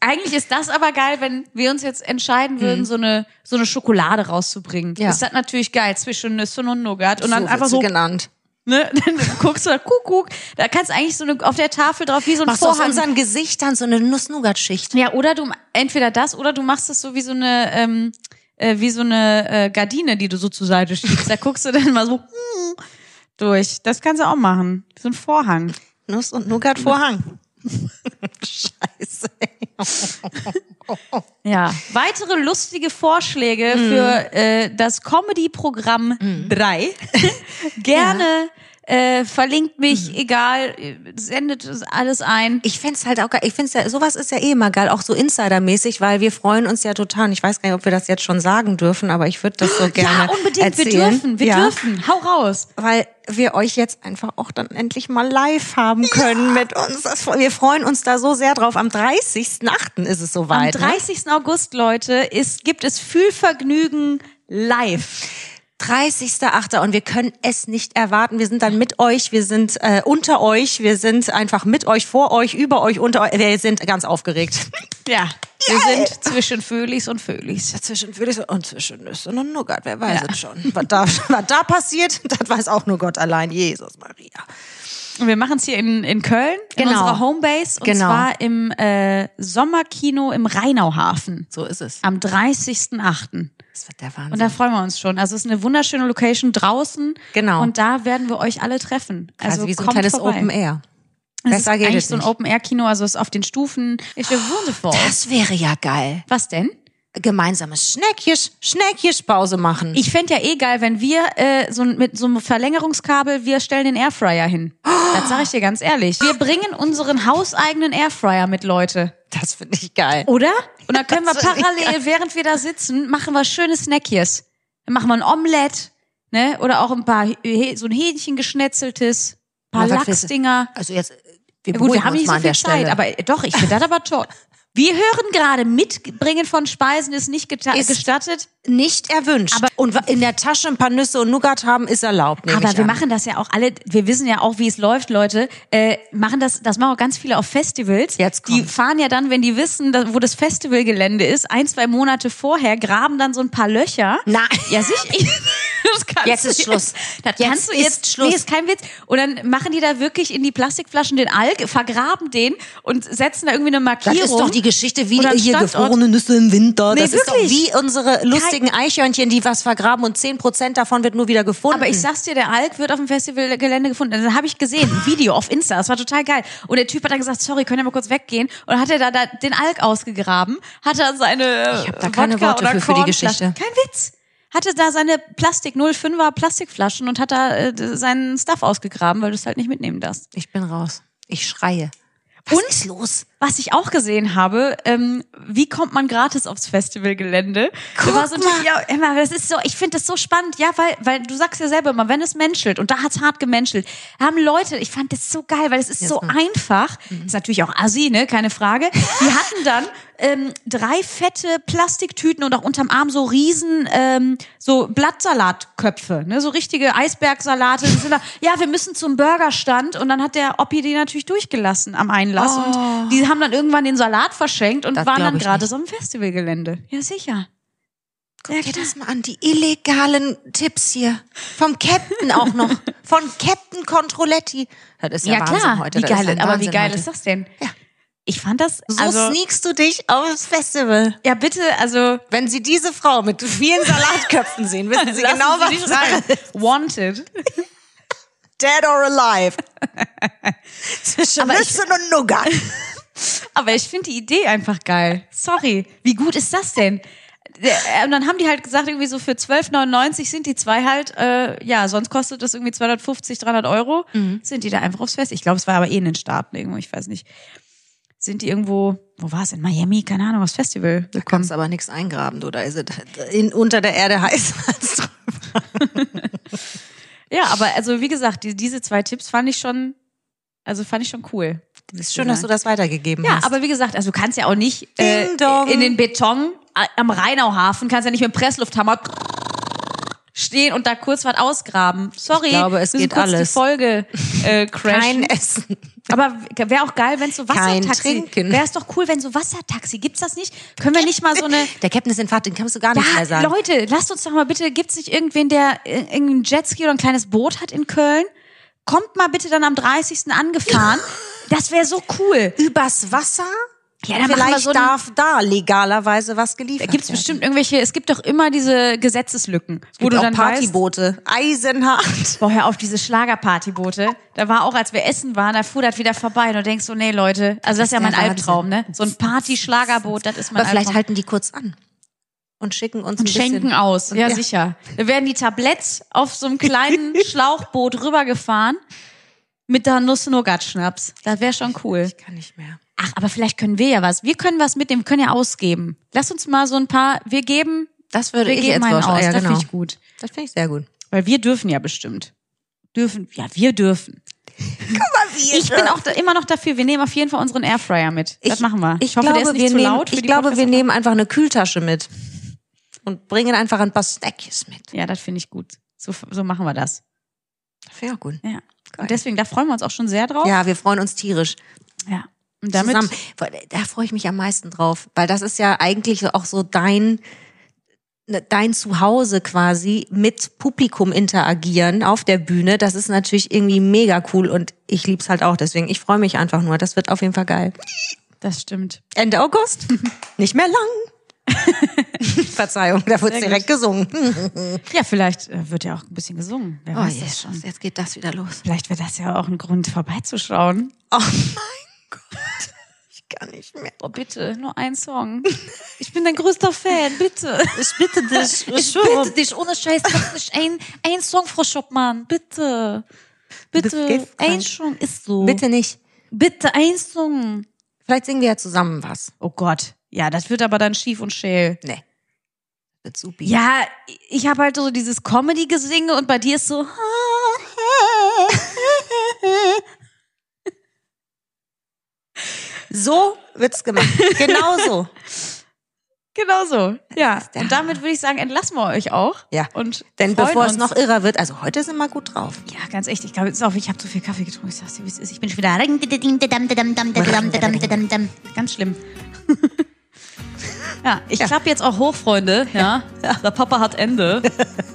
Eigentlich ist das aber geil, wenn wir uns jetzt entscheiden würden, so eine so eine Schokolade rauszubringen. Ja. Ist das natürlich geil zwischen Nüssen und Nougat und dann so einfach wird sie so, genannt. Ne, <laughs> dann guckst du da Kuckuck, da kannst du eigentlich so eine auf der Tafel drauf wie so ein Machst du auf Vorhang. unseren Gesichtern so eine Nuss-Nougat-Schicht. Ja, oder du entweder das oder du machst es so wie so eine ähm, äh, wie so eine äh, Gardine, die du so zur Seite schiebst. Da guckst du dann mal so hm, <laughs> durch. Das kannst du auch machen. So ein Vorhang. Nuss und Nougat Vorhang. <laughs> Scheiße. Ja. Weitere lustige Vorschläge Mhm. für äh, das Comedy-Programm 3. <laughs> Gerne äh, verlinkt mich, Mhm. egal, sendet es alles ein. Ich find's halt auch geil. Ich find's ja, sowas ist ja eh immer geil, auch so Insidermäßig, weil wir freuen uns ja total. Und ich weiß gar nicht, ob wir das jetzt schon sagen dürfen, aber ich würde das so gerne ja, unbedingt. erzählen. Wir dürfen, wir ja, dürfen. Hau raus. Weil wir euch jetzt einfach auch dann endlich mal live haben können mit uns. Wir freuen uns da so sehr drauf. Am 30.8. ist es Am soweit. ne? 30. August, Leute, ist, gibt es Fühlvergnügen live. 30.8. und wir können es nicht erwarten. Wir sind dann mit euch, wir sind äh, unter euch, wir sind einfach mit euch, vor euch, über euch, unter euch. Wir sind ganz aufgeregt. <laughs> Ja. Wir sind zwischen Föhlis und Föhlis. Zwischen Willis und zwischen Nüssen und Nougat, wer weiß es schon. Was da, was da passiert, <laughs> das weiß auch nur Gott allein, Jesus Maria. Und wir machen es hier in, in Köln, in Genau. unserer Homebase. Und Genau. zwar im äh, Sommerkino im Rheinauhafen. So ist es. Am 30.08. Das wird der Wahnsinn. Und da freuen wir uns schon. Also es ist eine wunderschöne Location draußen. Genau. Und da werden wir euch alle treffen. also Also wie so ein kleines vorbei. Open Air. Es Besser ist geht eigentlich so ein. Open-Air-Kino, also es ist auf den Stufen. Ist ja wundervoll. Das wäre ja geil. Was denn? Gemeinsames Schnäckjes, Schnäckjespause machen. Ich fände ja eh geil, wenn wir äh, so mit so einem Verlängerungskabel, wir stellen den Airfryer hin. Das sage ich dir ganz ehrlich. Wir bringen unseren hauseigenen Airfryer mit, Leute. Das finde ich geil. Oder? Und dann können wir parallel, während wir da sitzen, machen wir schöne Snackjes. Dann machen wir ein Omelett, ne? Oder auch ein paar, so ein Hähnchen geschnetzeltes, paar Na, Lachsdinger. Also jetzt, wir Ja, gut, wir haben nicht so viel Zeit, Stelle. aber doch, ich finde das aber toll. Wir hören gerade, Mitbringen von Speisen ist nicht Ist- gestattet. nicht erwünscht. Aber- und in der Tasche ein paar Nüsse und Nougat haben ist erlaubt. Aber wir an. machen das ja auch alle, wir wissen ja auch, wie es läuft, Leute. Äh, machen das, das machen auch ganz viele auf Festivals. Jetzt die kommt's. fahren ja dann, wenn die wissen, wo das Festivalgelände ist, ein, zwei Monate vorher, graben dann so ein paar Löcher. Nein. Ja, sicher. <laughs> <laughs> Das kannst Jetzt ist Schluss. Das Jetzt kannst du ist jetzt, Schluss. Nee, ist kein Witz. Und dann machen die da wirklich in die Plastikflaschen den Alk, vergraben den und setzen da irgendwie eine Das Markierung. ist doch die Geschichte wie hier Standort. gefrorene Nüsse im Winter. Nee, das ist doch wirklich. wie unsere lustigen Eichhörnchen, die was vergraben und 10% davon wird nur wieder gefunden. Aber ich sag's dir, der Alk wird auf dem Festivalgelände gefunden. Das habe ich gesehen, ein <laughs> Video auf Insta. Das war total geil. Und der Typ hat dann gesagt, sorry, könnt ihr mal kurz weggehen? Und dann hat er da, da den Alk ausgegraben, hat er seine Ich hab da keine Wodka Worte für, für die Geschichte. Kein Witz. Hatte da seine Plastik 05er Plastikflaschen und hat da äh, seinen Stuff ausgegraben, weil du es halt nicht mitnehmen darfst. ich bin raus. Ich schreie. Was Und? ist los? Was ich auch gesehen habe, ähm, wie kommt man gratis aufs Festivalgelände? Guck Da war so mal. ja, Emma, das ist so, ich finde das so spannend, ja, weil, weil du sagst ja selber immer, wenn es menschelt und da hat's hart gemenschelt, haben Leute, ich fand das so geil, weil es ist so einfach, ist natürlich auch assi, ne, keine Frage. Die hatten dann <laughs> ähm, drei fette Plastiktüten und auch unterm Arm so riesen ähm, so Blattsalatkköpfe, ne, so richtige Eisbergsalate. Da, <laughs> ja, wir müssen zum Burgerstand und dann hat der Oppi die natürlich durchgelassen am Einlass und die haben dann irgendwann den Salat verschenkt und Das waren dann gerade so am Festivalgelände. Ja, sicher. Guck dir das mal an, die illegalen Tipps hier. Vom Captain auch noch. <laughs> Von Captain Controletti. Das ist ja, Ja, Wahnsinn klar. heute. Wie geil, aber wie geil heute. ist das denn? Ja. Ich fand das, So also, sneakst du dich aufs Festival. ja bitte, also, Wenn Sie diese Frau mit vielen Salatköpfen sehen, wissen <laughs> Sie genau, Sie was rein. Wanted. Dead or alive. Zwischen <laughs> Aber ich- Nüssen und Nougat. <laughs> Aber ich finde die Idee einfach geil. Sorry. Wie gut ist das denn? Der- Und dann haben die halt gesagt, irgendwie so für 12,99 sind die zwei halt, äh, ja, sonst kostet das irgendwie 250, 300 Euro. Sind die da einfach aufs Fest? Ich glaube, es war aber eh in den Staaten irgendwo, ich weiß nicht. Sind die irgendwo, wo war es, in Miami? Keine Ahnung, aufs Festival Da gekommen. kannst du aber nichts eingraben, du. Da ist es in, unter der Erde heiß <laughs> als drüber. Ja, aber also wie gesagt, die, diese zwei Tipps fand ich schon, also fand ich schon cool. Ist schön, dass du das weitergegeben Ja, hast. aber wie gesagt, also du kannst ja auch nicht äh, in den Beton äh, am Rheinauhafen, kannst ja nicht mit dem Presslufthammer stehen und da kurz was ausgraben. Sorry, Ich glaube, es geht kurz die alles. Folge äh, <laughs> crashen. Kein Essen. Aber wäre auch geil, wenn so Wassertaxi. Wäre es doch cool, wenn so Wassertaxi. Gibt's das nicht? Können wir nicht mal so eine <laughs> Der Captain ist in Fahrt, den kannst du gar nicht mehr ja, sagen. Leute, lasst uns doch mal bitte, gibt's nicht irgendwen, der äh, irgendein Jetski oder ein kleines Boot hat in Köln? Kommt mal bitte dann am 30. angefahren. <laughs> Das wäre so cool. Übers Wasser? Ja, dann Vielleicht so darf da legalerweise was geliefert Da gibt's werden. bestimmt irgendwelche, es gibt doch immer diese Gesetzeslücken, wo Gibt du dann weißt, Partyboote. Eisenhart. Boah, hör auf, diese Schlagerpartyboote. Da war auch, als wir essen waren, da fuhr das wieder vorbei und du denkst so, nee, Leute, also das ist ja der mein Albtraum, ne? So ein Party-Schlagerboot, das ist mein Aber vielleicht Albtraum. halten die kurz an und schicken uns ein Und schenken bisschen. aus, ja, Ja. sicher. Da werden die Tabletts auf so einem kleinen <laughs> Schlauchboot rübergefahren mit da Nuss-Nougat-Schnaps. Das wäre schon cool. Ich kann nicht mehr. Ach, aber vielleicht können wir ja was. Wir können was mitnehmen, wir können ja ausgeben. Lass uns mal so ein paar, wir geben, Das würde wir ich geben jetzt einen aus. Ja, Das genau. finde ich gut. Das finde ich sehr gut. Weil wir dürfen ja bestimmt. Dürfen, ja, wir dürfen. <laughs> Guck mal, wie Ich bin auch da, immer noch dafür. Wir nehmen auf jeden Fall unseren Airfryer mit. das machen wir. Ich, hoffe, glaube, der ist nicht wir zu nehmen, laut. ich glaube, wir nehmen einfach eine Kühltasche mit und bringen einfach ein paar Snackies mit. Ja, das finde ich gut. So, so machen wir das. Das finde ich auch gut. Ja. Und deswegen, da freuen wir uns auch schon sehr drauf. Ja, wir freuen uns tierisch. ja. Und damit, zusammen. Da freue ich mich am meisten drauf, weil das ist ja eigentlich auch so dein ne, dein Zuhause quasi mit Publikum interagieren auf der Bühne. Das ist natürlich irgendwie mega cool und ich lieb's halt auch. Deswegen, ich freue mich einfach nur. Das wird auf jeden Fall geil. das stimmt. Ende August, <laughs> nicht mehr lang. <laughs> Verzeihung, da wird Sehr direkt gesungen. Ja, vielleicht äh, wird ja auch ein bisschen gesungen. Wer Oh, weiß das yes. schon. jetzt geht das wieder los. Vielleicht wäre das ja auch ein Grund, vorbeizuschauen. Oh mein Gott, <laughs> ich kann nicht mehr. Oh, bitte, nur ein Song. Ich bin dein größter Fan, bitte. Ich bitte dich, <laughs> Ich bitte dich, ohne Scheiß, mach nicht ein, ein Song, Frau Schoppmann, bitte. Bitte, ein. Song ist so. Bitte nicht. Bitte, ein Song. Vielleicht singen wir ja zusammen was. Oh Gott. Ja, das wird aber dann schief und scheel. Nee. Wird supi. Ja, ich habe halt so dieses Comedy-Gesinge und bei dir ist so. <laughs> So wird's gemacht. <laughs> Genau so. Genau so. Ja. Und damit würde ich sagen, entlassen wir euch auch. Ja. Und Denn bevor es uns. noch irrer wird, also heute sind wir gut drauf. Ja, ganz echt. Ich glaube, es ist auch, ich habe zu viel Kaffee getrunken. Ich sag's dir, wie es ist. Ich bin schon wieder. Ganz schlimm. <laughs> Ja, ich klappe jetzt auch hoch, Freunde. Ja, der Papa hat Ende.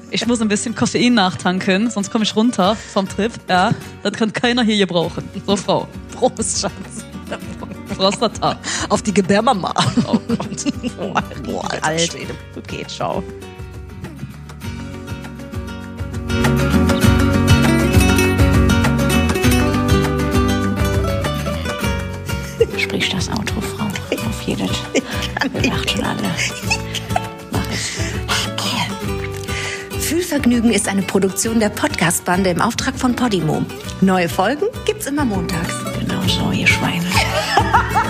Ich muss ein bisschen Koffein nachtanken, sonst komme ich runter vom Trip. Ja, das kann keiner hier gebrauchen. So, Frau. Prost, Schatz. Prostata. Auf die Gebärmama. Oh Gott. <laughs> Oh, Boah, alter alt. Schwede. Okay, ciao. Sprich das Auto, Frau. Auf jedes. <laughs> Wir lachen schon alle. Mach es. Fühlvergnügen ist eine Produktion der Podcast-Bande im Auftrag von Podimo. Neue Folgen gibt's immer montags komm ihr Schweine. <laughs>